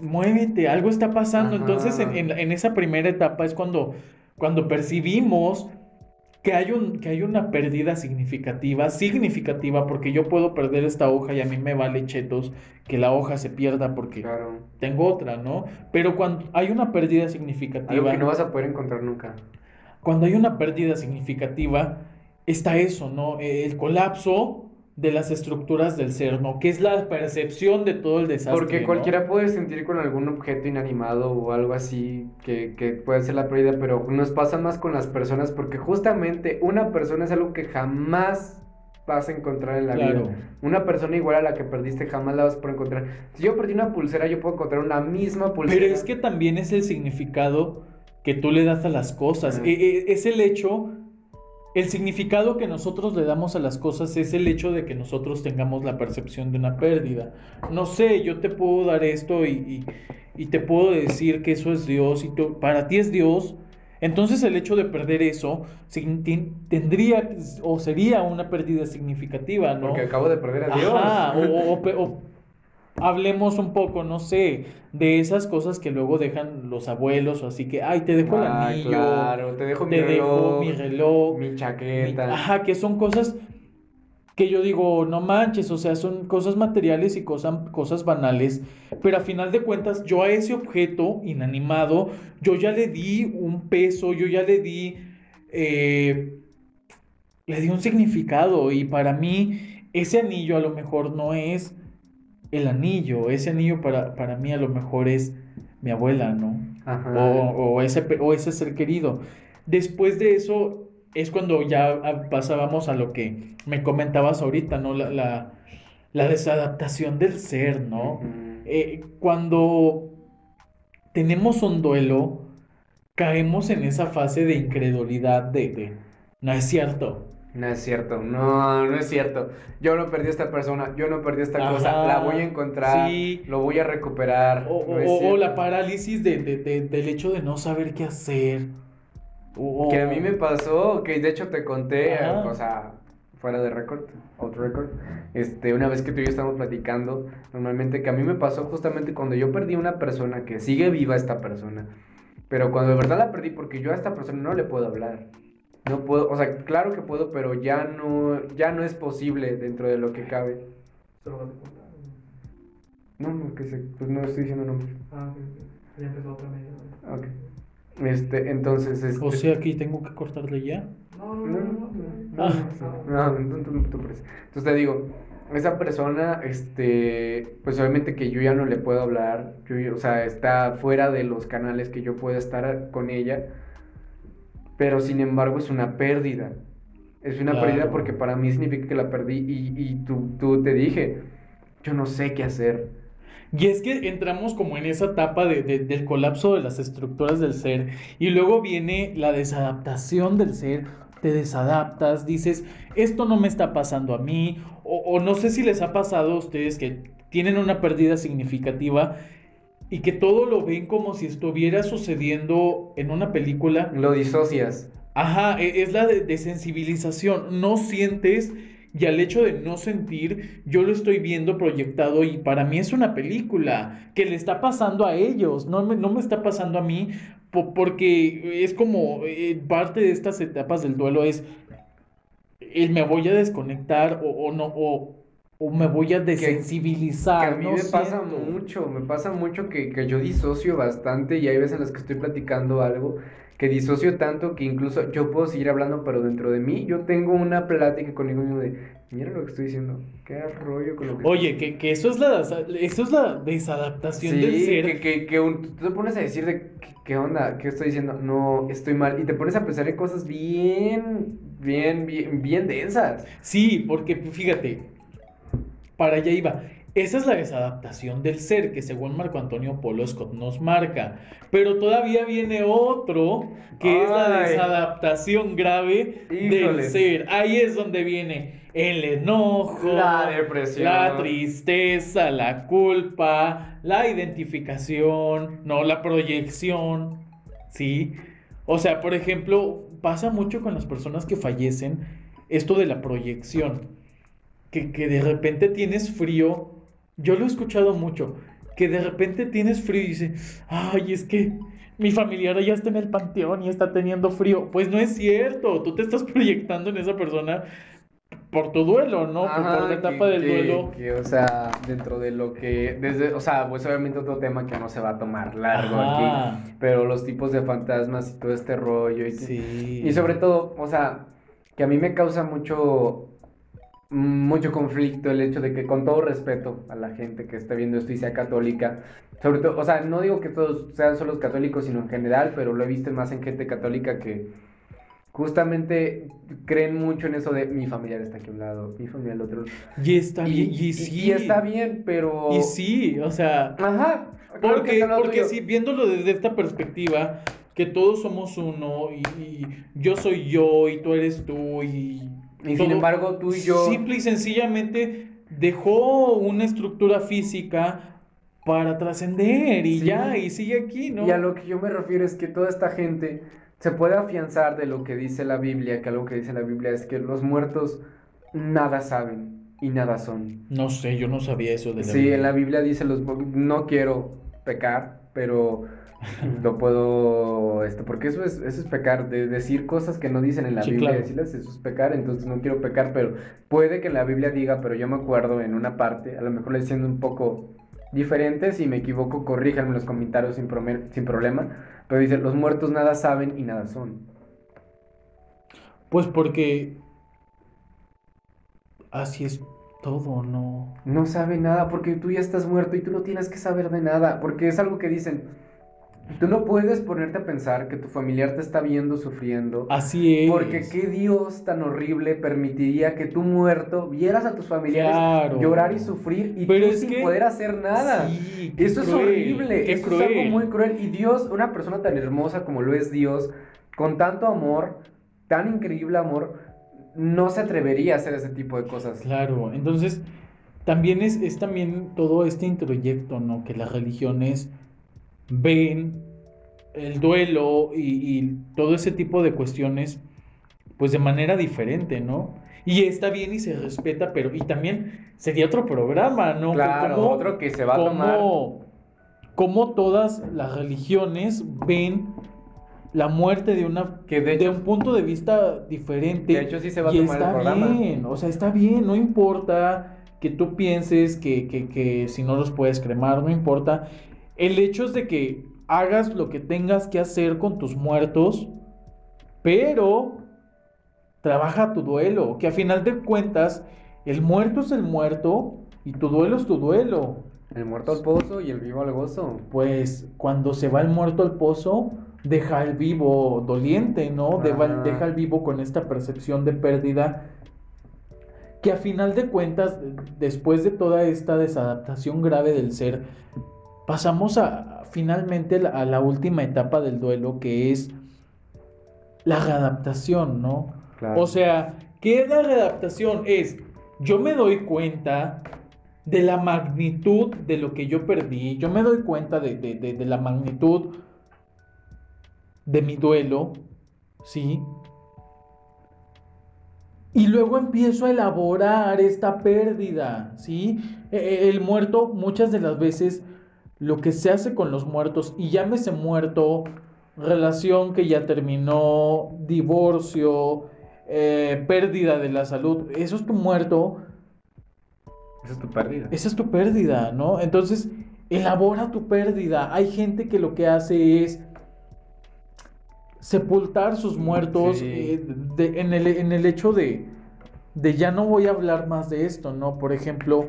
muévete, algo está pasando. Ajá. Entonces, en, en- en esa primera etapa es cuando, cuando percibimos que hay, un, que hay una pérdida significativa, significativa, porque yo puedo perder esta hoja y a mí me vale chetos que la hoja se pierda porque Claro. tengo otra, ¿no? Pero cuando hay una pérdida Algo significativa, que no vas a poder encontrar nunca. cuando hay una pérdida significativa, está eso, ¿no? El colapso de las estructuras del ser, ¿no? Que es la percepción de todo el desastre. Porque ¿no? cualquiera puede sentir con algún objeto inanimado o algo así que, que puede ser la pérdida, pero nos pasa más con las personas porque justamente una persona es algo que jamás vas a encontrar en la Claro. vida. Una persona igual a la que perdiste jamás la vas a poder encontrar. Si yo perdí una pulsera, yo puedo encontrar una misma pulsera. Pero es que también es el significado que tú le das a las cosas. E- e- Es el hecho, el significado que nosotros le damos a las cosas es el hecho de que nosotros tengamos la percepción de una pérdida. No sé, yo te puedo dar esto y, y- y te puedo decir que eso es Dios y tú- para ti es Dios. Entonces el hecho de perder eso tendría o sería una pérdida significativa, ¿no? Porque acabo de perder a Dios. Ajá, o hablemos un poco, no sé, de esas cosas que luego dejan los abuelos o así que, ay, te dejo el Ah, anillo, claro, te dejo mi te reloj, dejo mi reloj, mi mi- chaqueta. ajá, que son cosas que yo digo, no manches, o sea, son cosas materiales y cosas, cosas banales, pero a final de cuentas yo a ese objeto inanimado, yo ya le di un peso, yo ya le di, eh, le di un significado y para mí ese anillo a lo mejor no es el anillo, ese anillo para, para mí a lo mejor es mi abuela, ¿no? Ajá. o, o ese, o ese ser querido. Después de eso es cuando ya pasábamos a lo que me comentabas ahorita, ¿no? La, la, la desadaptación del ser, ¿no? Eh, cuando tenemos un duelo, caemos en esa fase de incredulidad de, de, no es cierto. No es cierto, no, no es cierto. Yo no perdí a esta persona, yo no perdí esta Ajá, cosa, la voy a encontrar, sí. lo voy a recuperar. O, no o- o- la parálisis de, de- de- del hecho de no saber qué hacer. O- Que a mí me pasó, que de hecho te conté, Ajá. o sea, fuera de record, out record, este, una vez que tú y yo estábamos platicando, normalmente que a mí me pasó justamente cuando yo perdí a una persona, que sigue viva esta persona, pero cuando de verdad la perdí, porque yo a esta persona no le puedo hablar. No puedo, o sea, claro que puedo, pero ya no, ya no es posible dentro de lo que cabe. Se lo vas a contar. No, no, que se, pues no estoy diciendo nombres. Ah, ok, ok. Ya empezó otra media hora. Ok. Este, entonces, este... O sea, aquí tengo que cortarle ya. No, no, No, no, no, no. no, Ah. no, no, no, no te preocupes. Entonces te digo, esa persona, este, pues obviamente que yo ya no le puedo hablar, yo, yo- o sea, está fuera de los canales que yo pueda estar con ella, pero sin embargo es una pérdida. Es una Claro. pérdida porque para mí significa que la perdí y, y tú, tú te dije, yo no sé qué hacer. Y es que entramos como en esa etapa de- de- del colapso de las estructuras del ser y luego viene la desadaptación del ser, te desadaptas, dices, esto no me está pasando a mí, o, o no sé si les ha pasado a ustedes que tienen una pérdida significativa y que todo lo ven como si estuviera sucediendo en una película. Lo disocias. Ajá, e- es la de desensibilización. No sientes y al hecho de no sentir, yo lo estoy viendo proyectado y para mí es una película que le está pasando a ellos, no me, no me está pasando a mí po- porque es como eh, parte de estas etapas del duelo es el me voy a desconectar o, o no o, o me voy a Que desensibilizar. a mí no me pasa siento. mucho, me pasa mucho que, que yo disocio bastante y hay veces en las que estoy platicando algo que disocio tanto que incluso yo puedo seguir hablando, pero dentro de mí yo tengo una plática conmigo mismo de, mira lo que estoy diciendo, qué rollo con lo que Oye, estoy que, que eso es la eso es la desadaptación del Sí, ser. que, que, que un- tú te pones a decir de ¿qué, qué onda, qué estoy diciendo, no, estoy mal, y te pones a pensar en cosas bien, bien, bien, bien densas. Sí, porque fíjate, para allá iba. Esa es la desadaptación del ser que según Marco Antonio Polo Scott nos marca. Pero todavía viene otro que es la desadaptación grave del ser. Ahí es donde viene el enojo, La depresión. la tristeza, la culpa, la identificación, no, la proyección, ¿sí? O sea, por ejemplo, pasa mucho con las personas que fallecen esto de la proyección, que, que de repente tienes frío, yo lo he escuchado mucho, que de repente tienes frío y dices, ay, es que mi familiar ya está en el panteón y está teniendo frío. Pues no es cierto, tú te estás proyectando en esa persona por tu duelo, ¿no? Por- Ajá, por la etapa que- del que- duelo. que, o sea, dentro de lo que. Desde, o sea, pues obviamente otro tema que no se va a tomar largo Ajá. aquí. Pero los tipos de fantasmas y todo este rollo. Y, Sí. y sobre todo, o sea, que a mí me causa mucho. Mucho conflicto el hecho de que, con todo respeto a la gente que esté viendo esto y sea católica, sobre todo, o sea, no digo que todos sean solo católicos, sino en general, pero lo he visto más en gente católica que justamente creen mucho en eso de mi familiar está aquí a un lado, mi familiar al otro. Y está Y, bien, y, y- sí. y está bien, pero... Y sí, o sea, Ajá. claro porque, está porque sí, viéndolo desde esta perspectiva, que todos somos uno y, y yo soy yo y tú eres tú y... Y sin embargo, tú y yo... Simple y sencillamente dejó una estructura física para trascender y Sí. ya, y sigue aquí, ¿no? Y a lo que yo me refiero es que toda esta gente se puede afianzar de lo que dice la Biblia, que algo que dice la Biblia es que los muertos nada saben y nada son. No sé, yo no sabía eso de la Sí, Biblia. en la Biblia dice los no quiero pecar, pero lo puedo este porque eso es eso es pecar, de decir cosas que no dicen en la Sí, Biblia, claro. decirlas eso es pecar, entonces no quiero pecar, pero puede que la Biblia diga, pero yo me acuerdo en una parte, a lo mejor le diciendo un poco diferente, si me equivoco, corríjanme en los comentarios sin, sin problema, pero dice, los muertos nada saben y nada son. Pues porque así es todo, ¿no? No sabe nada porque tú ya estás muerto y tú no tienes que saber de nada, porque es algo que dicen, tú no puedes ponerte a pensar que tu familiar te está viendo sufriendo, Así es. porque qué Dios tan horrible permitiría que tú muerto vieras a tus familiares Claro. llorar y sufrir y Pero tú sin que- poder hacer nada. Sí, Eso es horrible, eso cruel. es algo muy cruel. Y Dios, una persona tan hermosa como lo es Dios, con tanto amor, tan increíble amor, no se atrevería a hacer ese tipo de cosas. Claro, entonces también es, es también todo este introyecto, ¿no? Que las religiones ven el duelo y, y todo ese tipo de cuestiones, pues de manera diferente, ¿no? Y está bien y se respeta, pero y también sería otro programa, ¿no? Claro, otro que se va a tomar. cómo todas las religiones ven la muerte de una Que de hecho- un punto de vista diferente. De hecho, sí se va a tomar el está programa. bien, o sea, está bien, no importa que tú pienses que, que, que si no los puedes cremar, no importa. El hecho es de que hagas lo que tengas que hacer con tus muertos, pero trabaja tu duelo, que a final de cuentas, el muerto es el muerto y tu duelo es tu duelo. El muerto al pozo y el vivo al gozo. Pues cuando se va el muerto al pozo, deja al vivo doliente, ¿no? Deja al vivo con esta percepción de pérdida que a final de cuentas, después de toda esta desadaptación grave del ser, pasamos a finalmente a la última etapa del duelo que es la readaptación, ¿no? Claro. O sea, ¿qué es la readaptación? Es, yo me doy cuenta de la magnitud de lo que yo perdí, yo me doy cuenta de, de- de- de la magnitud de mi duelo, ¿sí? Y luego empiezo a elaborar esta pérdida, ¿sí? E- e- El muerto muchas de las veces lo que se hace con los muertos, y llámese muerto, relación que ya terminó, divorcio, eh, pérdida de la salud, eso es tu muerto, Esa es tu pérdida. esa es tu pérdida, ¿no? Entonces, elabora tu pérdida. Hay gente que lo que hace es sepultar sus muertos Sí. eh, de- en, el, en el hecho de, de ya no voy a hablar más de esto, ¿no? Por ejemplo,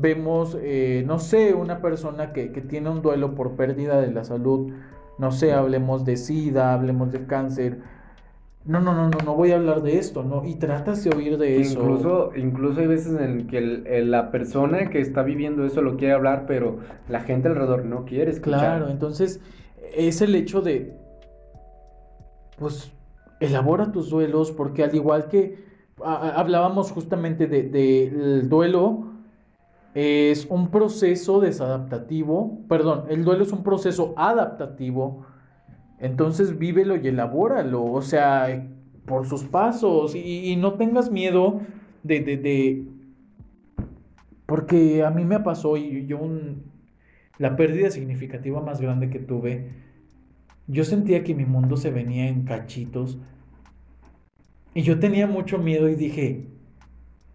vemos, eh, no sé, una persona que, que tiene un duelo por pérdida de la salud, no sé, hablemos de SIDA, hablemos de cáncer. no, no, no, no, no voy a hablar de esto, ¿no? Y tratas de oír de eso. Incluso, incluso hay veces en que el- el- la persona que está viviendo eso lo quiere hablar, pero la gente alrededor no quiere escuchar. Claro, entonces es el hecho de, pues, elabora tus duelos, porque al igual que a- hablábamos justamente del de, del duelo, es un proceso desadaptativo, perdón, el duelo es un proceso adaptativo, entonces vívelo y elabóralo, o sea, por sus pasos, y, no tengas miedo de, de, de- porque a mí me pasó y yo la pérdida significativa más grande que tuve, yo sentía que mi mundo se venía en cachitos y yo tenía mucho miedo y dije,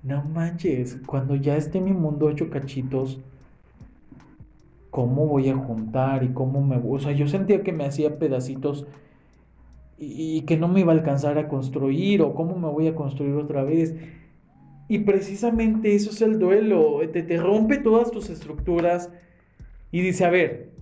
no manches, cuando ya esté mi mundo hecho cachitos, ¿cómo voy a juntar y cómo me... O sea, yo sentía que me hacía pedacitos y, que no me iba a alcanzar a construir o cómo me voy a construir otra vez. Y precisamente eso es el duelo, te, te rompe todas tus estructuras y dice, a ver,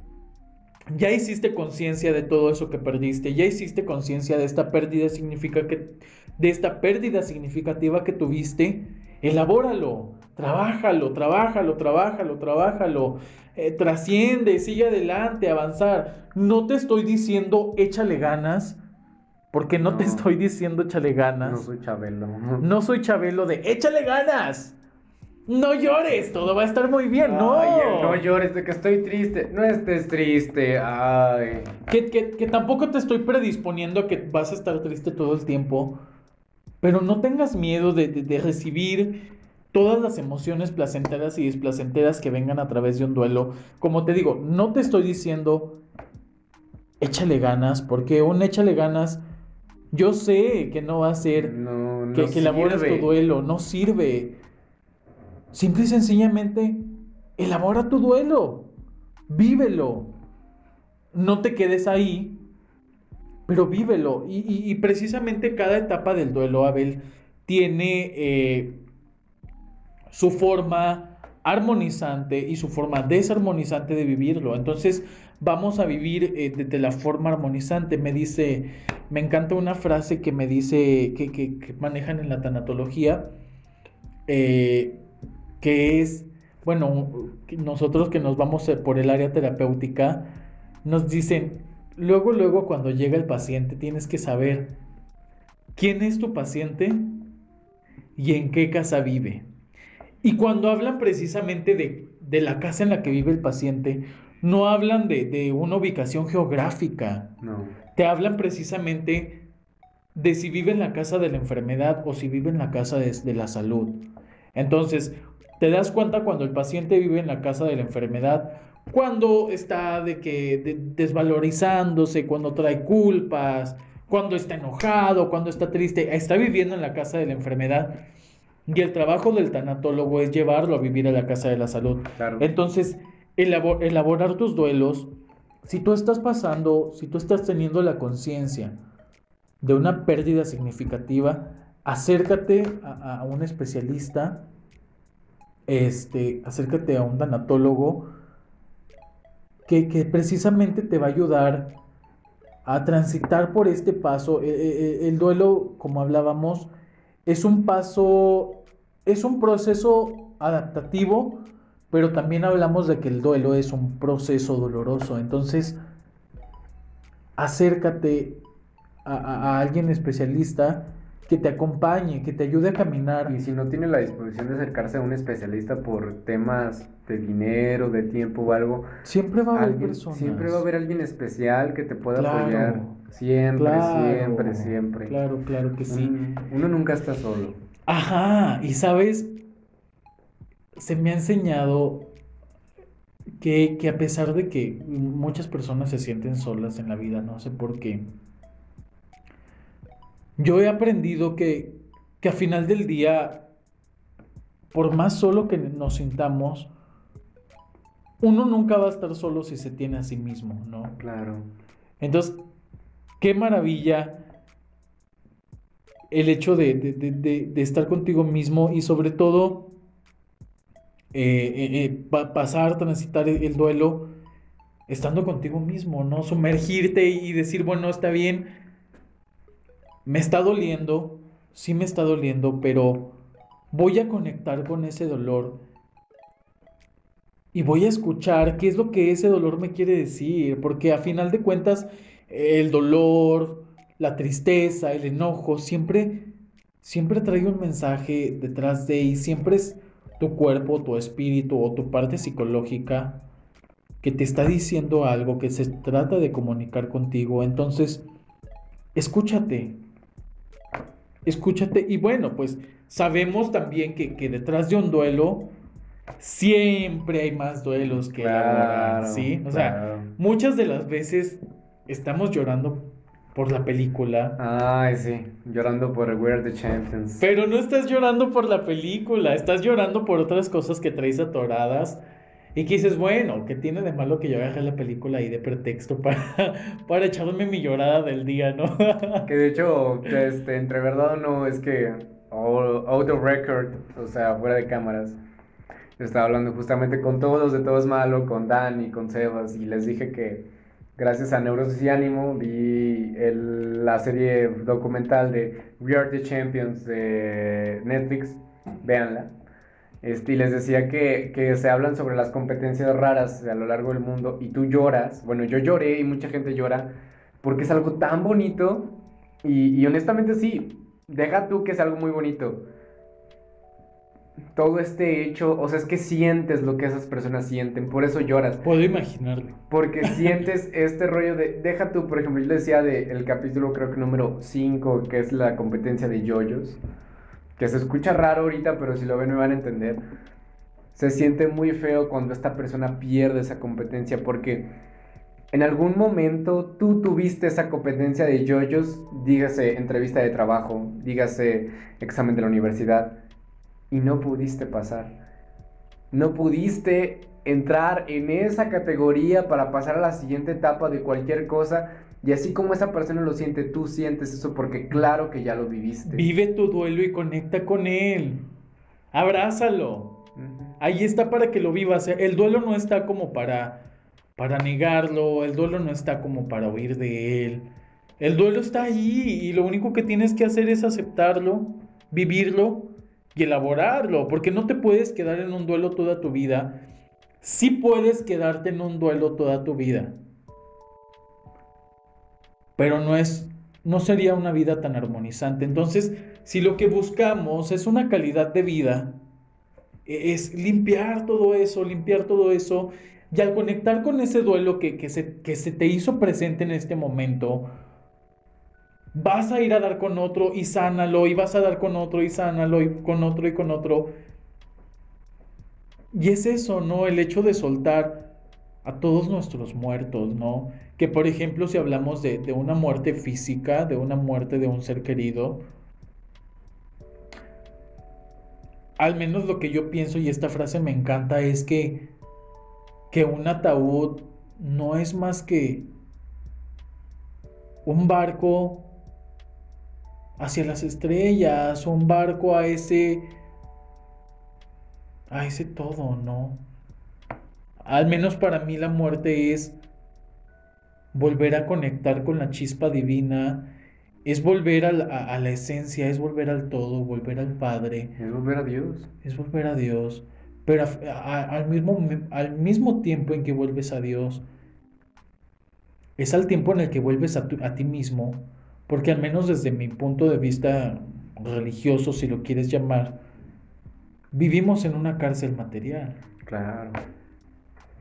ya hiciste conciencia de todo eso que perdiste, ya hiciste conciencia de esta pérdida significa que de esta pérdida significativa que tuviste, elabóralo, trabájalo, trabájalo, trabájalo, trabájalo, eh, trasciende, sigue adelante, avanzar. No te estoy diciendo échale ganas, porque no, te estoy diciendo échale ganas. No soy Chabelo. No soy Chabelo de échale ganas. No llores, todo va a estar muy bien. No, Ay, no llores de que estoy triste. No estés triste. Ay. Que, que- que tampoco te estoy predisponiendo a que vas a estar triste todo el tiempo. Pero no tengas miedo de, de- de recibir todas las emociones placenteras y desplacenteras que vengan a través de un duelo. Como te digo, no te estoy diciendo échale ganas, porque un échale ganas, yo sé que no va a ser No, no que, que elabores tu duelo, no sirve. Simple y sencillamente, elabora tu duelo, vívelo. No te quedes ahí, pero vívelo. Y, precisamente cada etapa del duelo, Abel, tiene eh, su forma armonizante y su forma desarmonizante de vivirlo. Entonces, vamos a vivir eh, de, la forma armonizante. Me dice, me encanta una frase que me dice, que, manejan en la tanatología, eh, que es, bueno, nosotros que nos vamos por el área terapéutica, nos dicen, luego, luego cuando llega el paciente tienes que saber quién es tu paciente y en qué casa vive. Y cuando hablan precisamente de, de la casa en la que vive el paciente, no hablan de, de una ubicación geográfica, No. te hablan precisamente de si vive en la casa de la enfermedad o si vive en la casa de, de la salud. Entonces, te das cuenta cuando el paciente vive en la casa de la enfermedad, cuando está de que de- desvalorizándose, cuando trae culpas, cuando está enojado, cuando está triste, está viviendo en la casa de la enfermedad. Y el trabajo del tanatólogo es llevarlo a vivir a la casa de la salud. Claro. Entonces, elabo- elaborar tus duelos, si tú estás pasando, si tú estás teniendo la conciencia de una pérdida significativa, acércate a, a un especialista, este, acércate a un tanatólogo que, precisamente te va a ayudar a transitar por este paso. E- e- e- el duelo, como hablábamos, es un paso, es un proceso adaptativo, pero también hablamos de que el duelo es un proceso doloroso. Entonces, acércate a alguien especialista que te acompañe, que te ayude a caminar. Y si no tiene la disposición de acercarse a un especialista por temas de dinero, de tiempo o algo, Siempre va a haber alguien- personas. siempre va a haber alguien especial que te pueda Claro. apoyar. Siempre, Claro, siempre, siempre. Claro, claro que sí. Un- uno nunca está solo. Ajá, y sabes, se me ha enseñado que, que a pesar de que muchas personas se sienten solas en la vida, no sé por qué, yo he aprendido que, que a final del día, por más solo que nos sintamos, uno nunca va a estar solo si se tiene a sí mismo, ¿no? Claro. Entonces, qué maravilla el hecho de, de- de- de- estar contigo mismo y sobre todo eh, eh, eh, pa- pasar, transitar el duelo estando contigo mismo, ¿no? Sumergirte y decir, bueno, está bien, me está doliendo, sí me está doliendo, pero voy a conectar con ese dolor y voy a escuchar qué es lo que ese dolor me quiere decir, porque a final de cuentas el dolor, la tristeza, el enojo, siempre, siempre trae un mensaje detrás de y siempre es tu cuerpo, tu espíritu o tu parte psicológica que te está diciendo algo, que se trata de comunicar contigo. Entonces, escúchate, escúchate y bueno, pues sabemos también que, detrás de un duelo siempre hay más duelos que claro, ¿sí? O sea, muchas de las veces estamos llorando por la película. Ay, sí, llorando por We're the Champions. Pero no estás llorando por la película, estás llorando por otras cosas que traes atoradas. Y que dices, bueno, ¿qué tiene de malo que yo agarre la película ahí de pretexto para, para echarme mi llorada del día, no? que de hecho, este, entre verdad o no, es que out of record, o sea, fuera de cámaras, estaba hablando justamente con todos de Todo es Malo, con Dani, con Sebas, y les dije que gracias a Neurosis y Ánimo vi la serie documental de We Are the Champions de Netflix, véanla. Este, y les decía que, que, se hablan sobre las competencias raras a lo largo del mundo y tú lloras. Bueno, yo lloré y mucha gente llora porque es algo tan bonito y, y honestamente sí, deja tú que es algo muy bonito. Todo este hecho, o sea, es que sientes lo que esas personas sienten, por eso lloras. Puedo imaginarlo. Porque sientes este rollo de, deja tú, por ejemplo, yo decía del capítulo creo que número 5, que es la competencia de yoyos, que se escucha raro ahorita, pero si lo ven me van a entender. Se siente muy feo cuando esta persona pierde esa competencia porque en algún momento tú tuviste esa competencia de yoyos, dígase entrevista de trabajo, dígase examen de la universidad, y no pudiste pasar. No pudiste entrar en esa categoría para pasar a la siguiente etapa de cualquier cosa. Y así como esa persona lo siente, tú sientes eso porque claro que ya lo viviste. Vive tu duelo y conecta con él. Abrázalo. Ahí está para que lo vivas. El duelo no está como para para negarlo, el duelo no está como para huir de él. El duelo está ahí y lo único que tienes que hacer es aceptarlo, vivirlo y elaborarlo, porque no te puedes quedar en un duelo toda tu vida. Sí puedes quedarte en un duelo toda tu vida. Pero no es no sería una vida tan armonizante. Entonces, si lo que buscamos es una calidad de vida, e-, es limpiar todo eso, limpiar todo eso y al conectar con ese duelo que, se, que se te hizo presente en este momento, vas a ir a dar con otro y sánalo, y vas a dar con otro y sánalo, y con otro y con otro. Y es eso, ¿no? El hecho de soltar a todos nuestros muertos, ¿no? Que por ejemplo, si hablamos de, una muerte física, de una muerte de un ser querido, al menos lo que yo pienso y esta frase me encanta es que que un ataúd no es más que un barco hacia las estrellas, un barco a ese a ese todo, ¿no? Al menos para mí la muerte es volver a conectar con la chispa divina, es volver a la, a la esencia, es volver al todo, volver al Padre. Es volver a Dios. Es volver a Dios. Pero al, mismo, al mismo tiempo en que vuelves a Dios, es al tiempo en el que vuelves a, a ti mismo, porque al menos desde mi punto de vista religioso, si lo quieres llamar, vivimos en una cárcel material. Claro.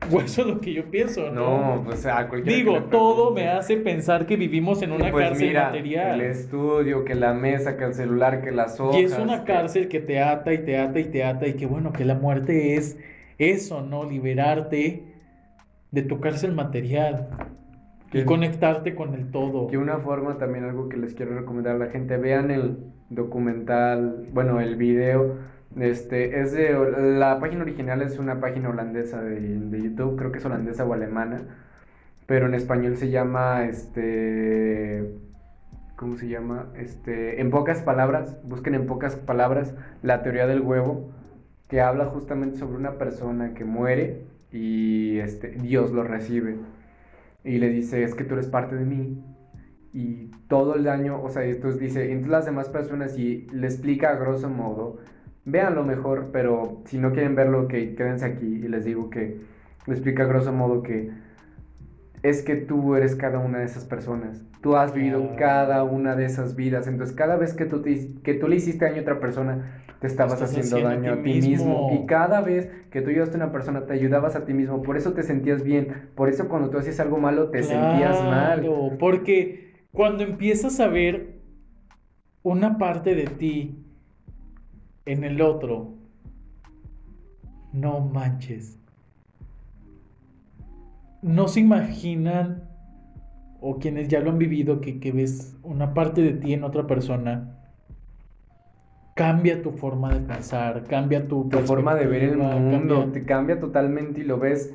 O eso es lo que yo pienso, ¿no? No, pues a cualquier Digo, todo me hace pensar que vivimos en una pues cárcel mira, material. El estudio, que la mesa, que el celular, que las hojas. Y es una cárcel que te ata y te ata y te ata y que bueno, que la muerte es eso, ¿no? Liberarte de tu cárcel material y conectarte con el todo. Que una forma también algo que les quiero recomendar a la gente, vean el documental, bueno, el video este, es de, la página original es una página holandesa de, YouTube, creo que es holandesa o alemana, pero en español se llama, este, ¿cómo se llama? Este, en pocas palabras, busquen en pocas palabras la teoría del huevo, que habla justamente sobre una persona que muere y este, Dios lo recibe y le dice, es que tú eres parte de mí y todo el daño, o sea, entonces dice, entonces las demás personas y le explica a grosso modo, lo mejor, pero si no quieren verlo, que quédense aquí y les digo que le explica a grosso modo que es que tú eres cada una de esas personas. Tú has vivido cada una de esas vidas. Entonces, cada vez que tú, que tú le hiciste daño a otra persona, te estabas haciendo, daño a ti, mismo. Y cada vez que tú ayudaste a una persona, te ayudabas a ti mismo. Por eso te sentías bien. Por eso cuando tú hacías algo malo, te sentías mal. Porque cuando empiezas a ver una parte de ti en el otro, no manches no se imaginan, o quienes ya lo han vivido, que, ves una parte de ti en otra persona, cambia tu forma de pensar, cambia tu, tu forma de ver el mundo, te cambia totalmente y lo ves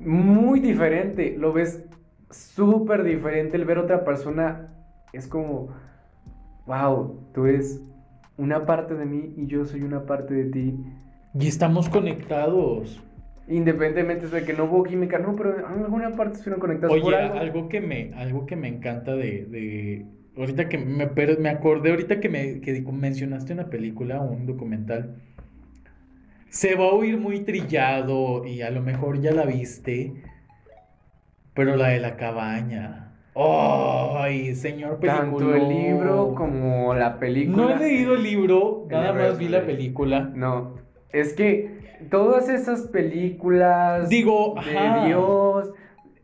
muy diferente, lo ves súper diferente. El ver otra persona es como, wow, tú eres una parte de mí y yo soy una parte de ti. Y estamos conectados. Independientemente de que no hubo química, no, pero en alguna parte estuvieron conectados. Oye, algo. que me, algo que me encanta de, de ahorita que me, me acordé, ahorita que me que mencionaste una película o un documental, se va a oír muy trillado y a lo mejor ya la viste, pero la de la cabaña. ¡Ay, señor película! Tanto el libro como la película. No he leído el libro, nada más vi la película. No, es que todas esas películas Digo, de Dios,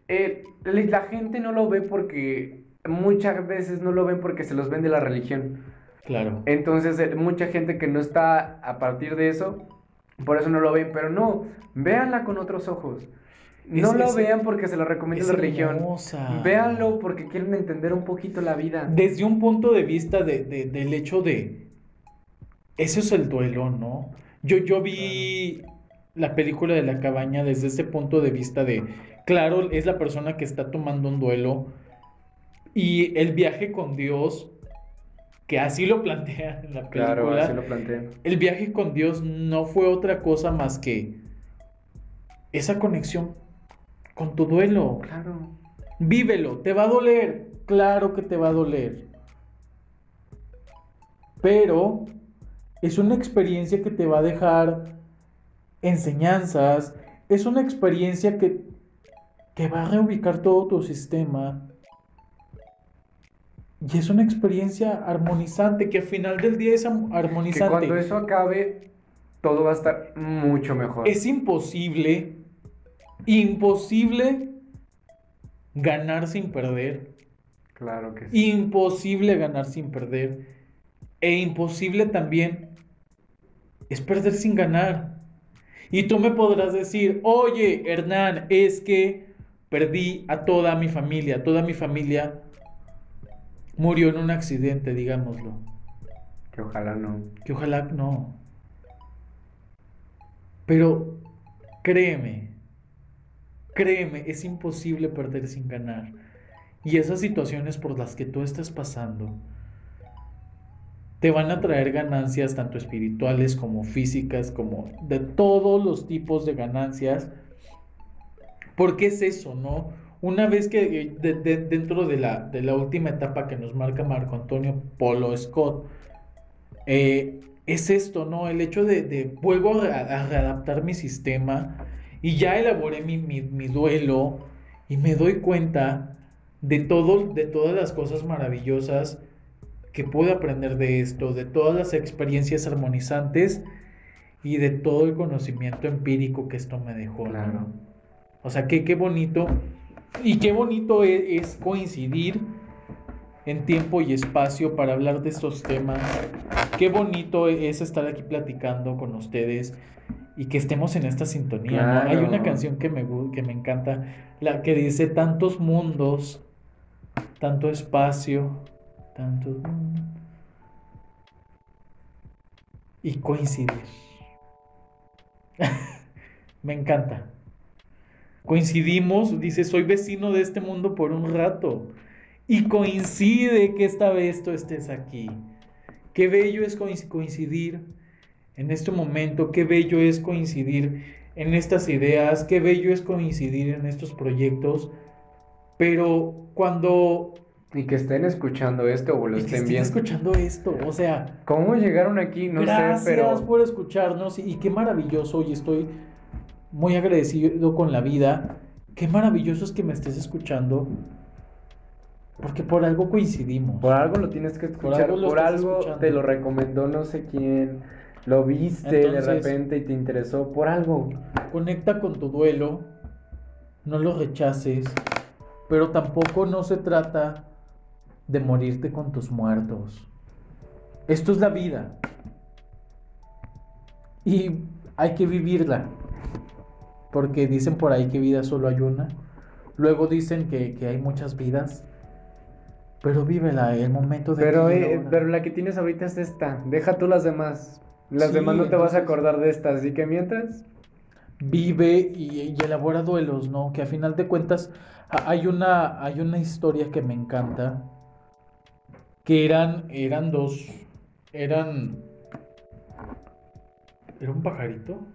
eh, la gente no lo ve porque muchas veces no lo ven porque se los vende la religión. Claro. Entonces, eh, mucha gente que no está a partir de eso, por eso no lo ven, pero no, véanla con otros ojos. No lo vean porque se lo recomienda la religión. Véanlo porque quieren entender un poquito la vida. Desde un punto de vista de, del hecho de... Eso es el duelo, ¿no? Yo, yo vi la película de la cabaña desde ese punto de vista de, claro, es la persona que está tomando un duelo y el viaje con Dios, que así lo plantea en la película. Claro, así lo plantea. El viaje con Dios no fue otra cosa más que esa conexión con tu duelo. Claro. Vívelo, te va a doler, claro que te va a doler. Pero es una experiencia que te va a dejar enseñanzas, es una experiencia que, que va a reubicar todo tu sistema. Y es una experiencia armonizante, que al final del día es armonizante. Que cuando eso acabe, todo va a estar mucho mejor. Es imposible, imposible ganar sin perder. Claro que sí. Imposible ganar sin perder. E imposible también es perder sin ganar. Y tú me podrás decir, oye, Hernán, es que perdí a toda mi familia, toda mi familia murió en un accidente, digámoslo. Que ojalá no. Que ojalá no. Pero créeme, créeme, es imposible perder sin ganar. Y esas situaciones por las que tú estás pasando, te van a traer ganancias tanto espirituales como físicas, como de todos los tipos de ganancias. Porque es eso, ¿no? Una vez que eh, dentro de la, de la, última etapa que nos marca Marco Antonio Polo Scott, eh, es esto, ¿no? El hecho de, vuelvo a, readaptar mi sistema y ya elaboré mi, mi, duelo y me doy cuenta de, todo, de todas las cosas maravillosas que puedo aprender de esto, de todas las experiencias armonizantes y de todo el conocimiento empírico que esto me dejó. Claro. O sea, qué, qué bonito. Y qué bonito e, es, coincidir en tiempo y espacio para hablar de estos temas. Qué bonito es estar aquí platicando con ustedes y que estemos en esta sintonía. Hay una canción que me, que me encanta, la que dice tantos mundos, tanto espacio, tantos y coincidir. Me encanta. Coincidimos, dice, soy vecino de este mundo por un rato. Y coincide que esta vez tú estés aquí. Qué bello es coincidir en este momento, qué bello es coincidir en estas ideas, qué bello es coincidir en estos proyectos. Pero cuando Y que estén escuchando esto o lo y que estén estén viendo. escuchando esto. O sea, ¿Cómo llegaron aquí? No gracias sé, pero. por escucharnos y, qué maravilloso y estoy muy agradecido con la vida. Qué maravilloso es que me estés escuchando. Porque por algo coincidimos. Por algo lo tienes que Por escuchar. algo Por algo, estás escuchando. te lo recomendó no sé quién. Lo viste de repente y te interesó. Por algo. Conecta con tu duelo, no lo rechaces, pero tampoco no se trata de morirte con tus muertos. Esto es la vida. Y hay que vivirla. Porque dicen por ahí que vida solo hay una. Luego dicen que, que hay muchas vidas. Pero vívela, el momento de Pero, eh, pero la que tienes ahorita es esta. Deja tú las demás. Las Sí, demás no te vas a acordar de estas. Así que mientras. vive y, y elabora duelos, ¿no? Que a final de cuentas hay una, hay una historia que me encanta, que eran, eran dos, eran, ¿era un pajarito?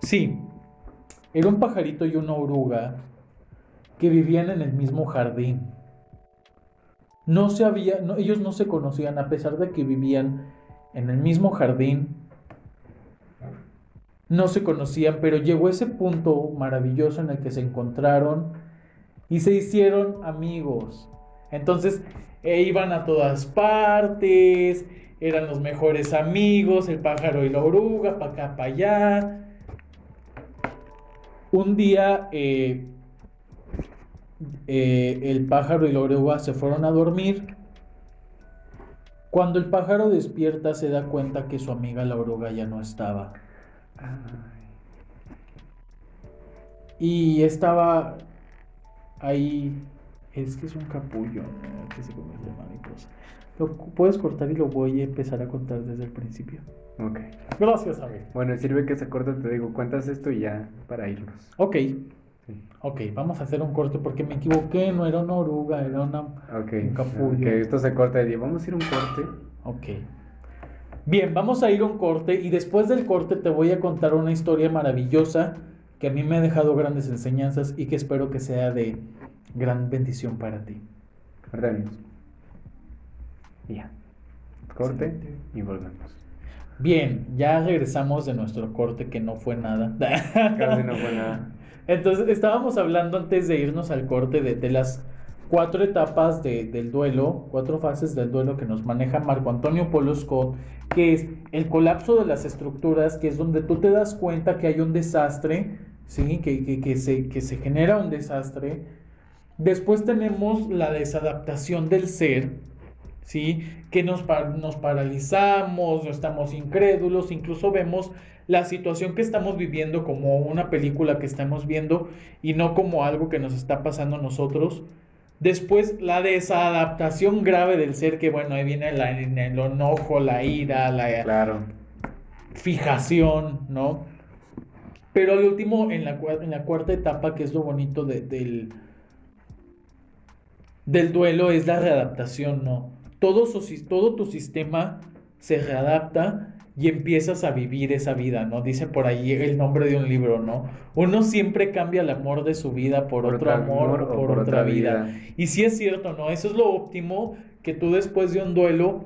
Sí, era un pajarito y una oruga que vivían en el mismo jardín. No se había, ellos no se conocían a pesar de que vivían en el mismo jardín no se conocían, pero llegó ese punto maravilloso en el que se encontraron y se hicieron amigos. Entonces eh, iban a todas partes, eran los mejores amigos, el pájaro y la oruga, para acá, para allá. Un día eh, eh, el pájaro y la oruga se fueron a dormir. Cuando el pájaro despierta se da cuenta que su amiga la oruga ya no estaba. Y estaba ahí. Es que es un capullo, ¿no? Que se come de mariposa. Lo puedes cortar y lo voy a empezar a contar desde el principio. Ok. Gracias, amigo. Bueno, sirve que se corta, te digo, cuentas esto y ya para irnos. Ok. Ok, vamos a hacer un corte porque me equivoqué. No era una oruga, era una. Ok. Un capullo. Que esto se corta y vamos a ir a un corte. Ok. Bien, vamos a ir a un corte y después del corte te voy a contar una historia maravillosa que a mí me ha dejado grandes enseñanzas y que espero que sea de gran bendición para ti. Ahorita ya. Corte Excelente. y volvemos. Bien, ya regresamos de nuestro corte que no fue nada. Casi no fue nada. Entonces, estábamos hablando antes de irnos al corte de, de las cuatro etapas de- del duelo, cuatro fases del duelo que nos maneja Marco Antonio Polo Scott, que es el colapso de las estructuras, que es donde tú te das cuenta que hay un desastre, ¿sí? que, que- que se, que se genera un desastre. Después tenemos la desadaptación del ser, ¿sí? Que nos, pa- nos paralizamos, no estamos incrédulos, incluso vemos la situación que estamos viviendo como una película que estamos viendo y no como algo que nos está pasando a nosotros. Después la desadaptación grave del ser, que bueno, ahí viene la- el enojo, la ira, la Claro. fijación, ¿no? Pero al último, en la, en la cuarta etapa, que es lo bonito de- del, del duelo, es la readaptación, ¿no? Todo, su sis- todo tu sistema se readapta y empiezas a vivir esa vida, ¿no? Dice por ahí el nombre de un libro, ¿no? Uno siempre cambia el amor de su vida por, otro amor, o por, otra vida. Y sí es cierto, ¿no? Eso es lo óptimo, que tú después de un duelo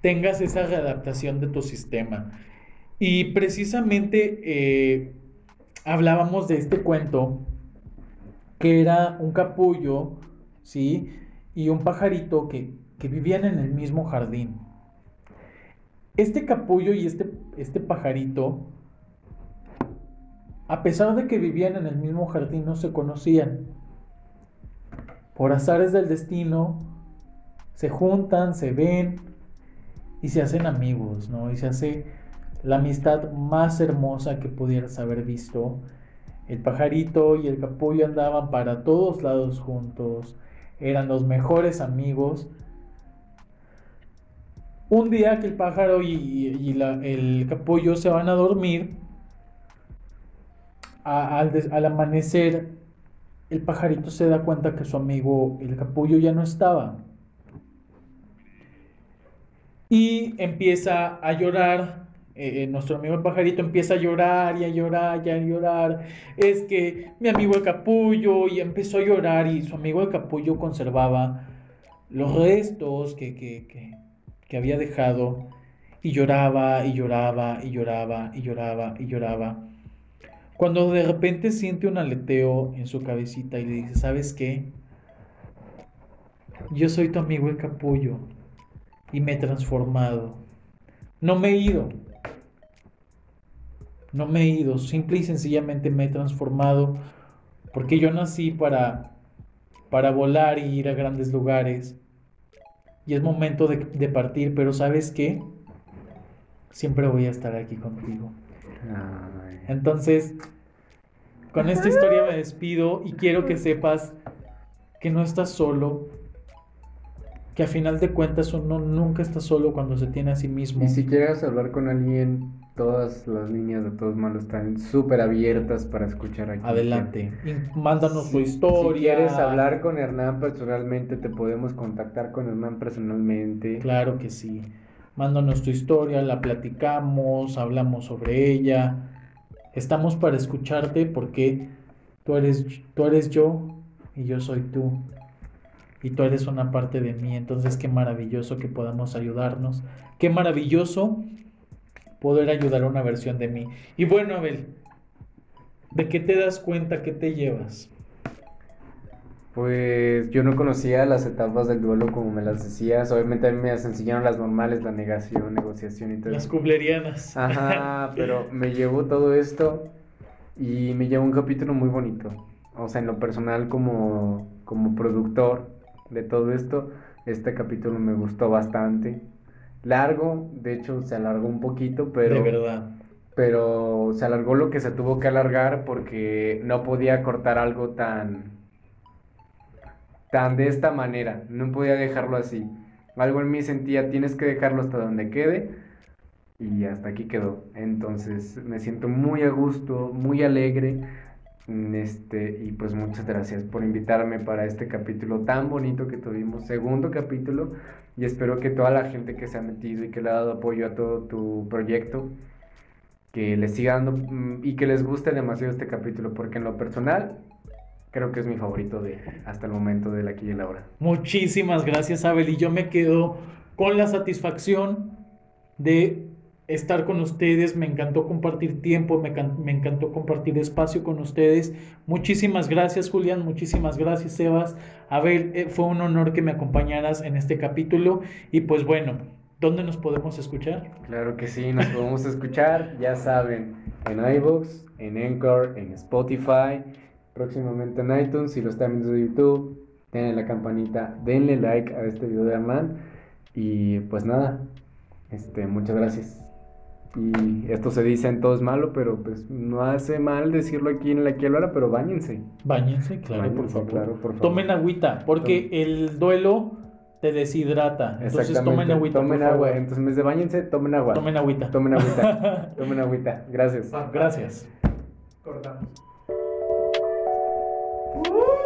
tengas esa readaptación de tu sistema. Y precisamente eh, hablábamos de este cuento, que era un capullo, ¿sí? Y un pajarito que, que vivían en el mismo jardín. Este capullo y este, este pajarito, a pesar de que vivían en el mismo jardín, no se conocían. Por azares del destino, se juntan, se ven y se hacen amigos, ¿no? Y se hace la amistad más hermosa que pudieras haber visto. El pajarito y el capullo andaban para todos lados juntos, eran los mejores amigos. Un día que el pájaro y, el capullo se van a dormir, al, amanecer, el pajarito se da cuenta que su amigo, el capullo, ya no estaba. Y empieza a llorar eh, nuestro amigo el pajarito empieza a llorar y a llorar y a llorar. Es que mi amigo el capullo y empezó a llorar y su amigo el capullo conservaba los restos que, que, que, que había dejado y lloraba y lloraba y lloraba y lloraba y lloraba. Cuando de repente siente un aleteo en su cabecita y le dice, ¿sabes qué? Yo soy tu amigo el capullo y me he transformado. No me he ido. No me he ido. Simple y sencillamente me he transformado porque yo nací para, para volar y ir a grandes lugares. Y es momento de, de partir, pero ¿sabes qué? Siempre voy a estar aquí contigo. Entonces, con esta historia me despido y quiero que sepas que no estás solo, que a final de cuentas uno nunca está solo cuando se tiene a sí mismo. Y si quieres hablar con alguien, todas las líneas de todos malos están súper abiertas para escuchar aquí. Adelante, y mándanos tu historia. Si quieres hablar con Hernán personalmente, te podemos contactar con Hernán personalmente. Claro que sí. Mándanos tu historia, la platicamos, hablamos sobre ella. Estamos para escucharte porque tú eres, tú eres yo y yo soy tú. Y tú eres una parte de mí. Entonces qué maravilloso que podamos ayudarnos. Qué maravilloso poder ayudar a una versión de mí. Y bueno, Abel, ¿de qué te das cuenta? ¿Qué te llevas? Pues yo no conocía las etapas del duelo como me las decías. Obviamente a mí me las enseñaron las normales, la negación, negociación y todo Las cublerianas. Ajá, pero me llevó todo esto y me llevó un capítulo muy bonito. O sea, en lo personal como, como productor de todo esto, este capítulo me gustó bastante. Largo, de hecho se alargó un poquito, pero... de verdad. pero se alargó lo que se tuvo que alargar porque no podía cortar algo tan tan de esta manera, no podía dejarlo así. Algo en mí sentía, tienes que dejarlo hasta donde quede y hasta aquí quedó. Entonces, me siento muy a gusto, muy alegre. Mm, Este, y pues muchas gracias por invitarme para este capítulo tan bonito que tuvimos, segundo capítulo, y espero que toda la gente que se ha metido y que le ha dado apoyo a todo tu proyecto, que les siga dando mm, y que les guste demasiado este capítulo, porque en lo personal creo que es mi favorito de hasta el momento del aquí y el ahora. Muchísimas gracias, Abel. Y yo me quedo con la satisfacción de estar con ustedes. Me encantó compartir tiempo, me, me encantó compartir espacio con ustedes. Muchísimas gracias, Julián. Muchísimas gracias, Sebas. Abel, eh, fue un honor que me acompañaras en este capítulo. Y pues bueno, ¿dónde nos podemos escuchar? Claro que sí, nos podemos escuchar, ya saben, en iVoox, en Anchor, en Spotify, próximamente en iTunes, si lo están viendo de YouTube, denle la campanita, denle like a este video de Hernán y pues nada, este, muchas gracias. Y esto se dice en todo es malo, pero pues no hace mal decirlo aquí en la aquí ahora, pero bañense. Báñense, claro, por favor. claro, por favor. Tomen agüita, porque el duelo te deshidrata. Entonces tomen agüita. Tomen por agua, favor. entonces en vez de bañense, tomen agua. Tomen agüita. Tomen agüita. tomen agüita. Gracias. Gracias. Cortamos. Uh.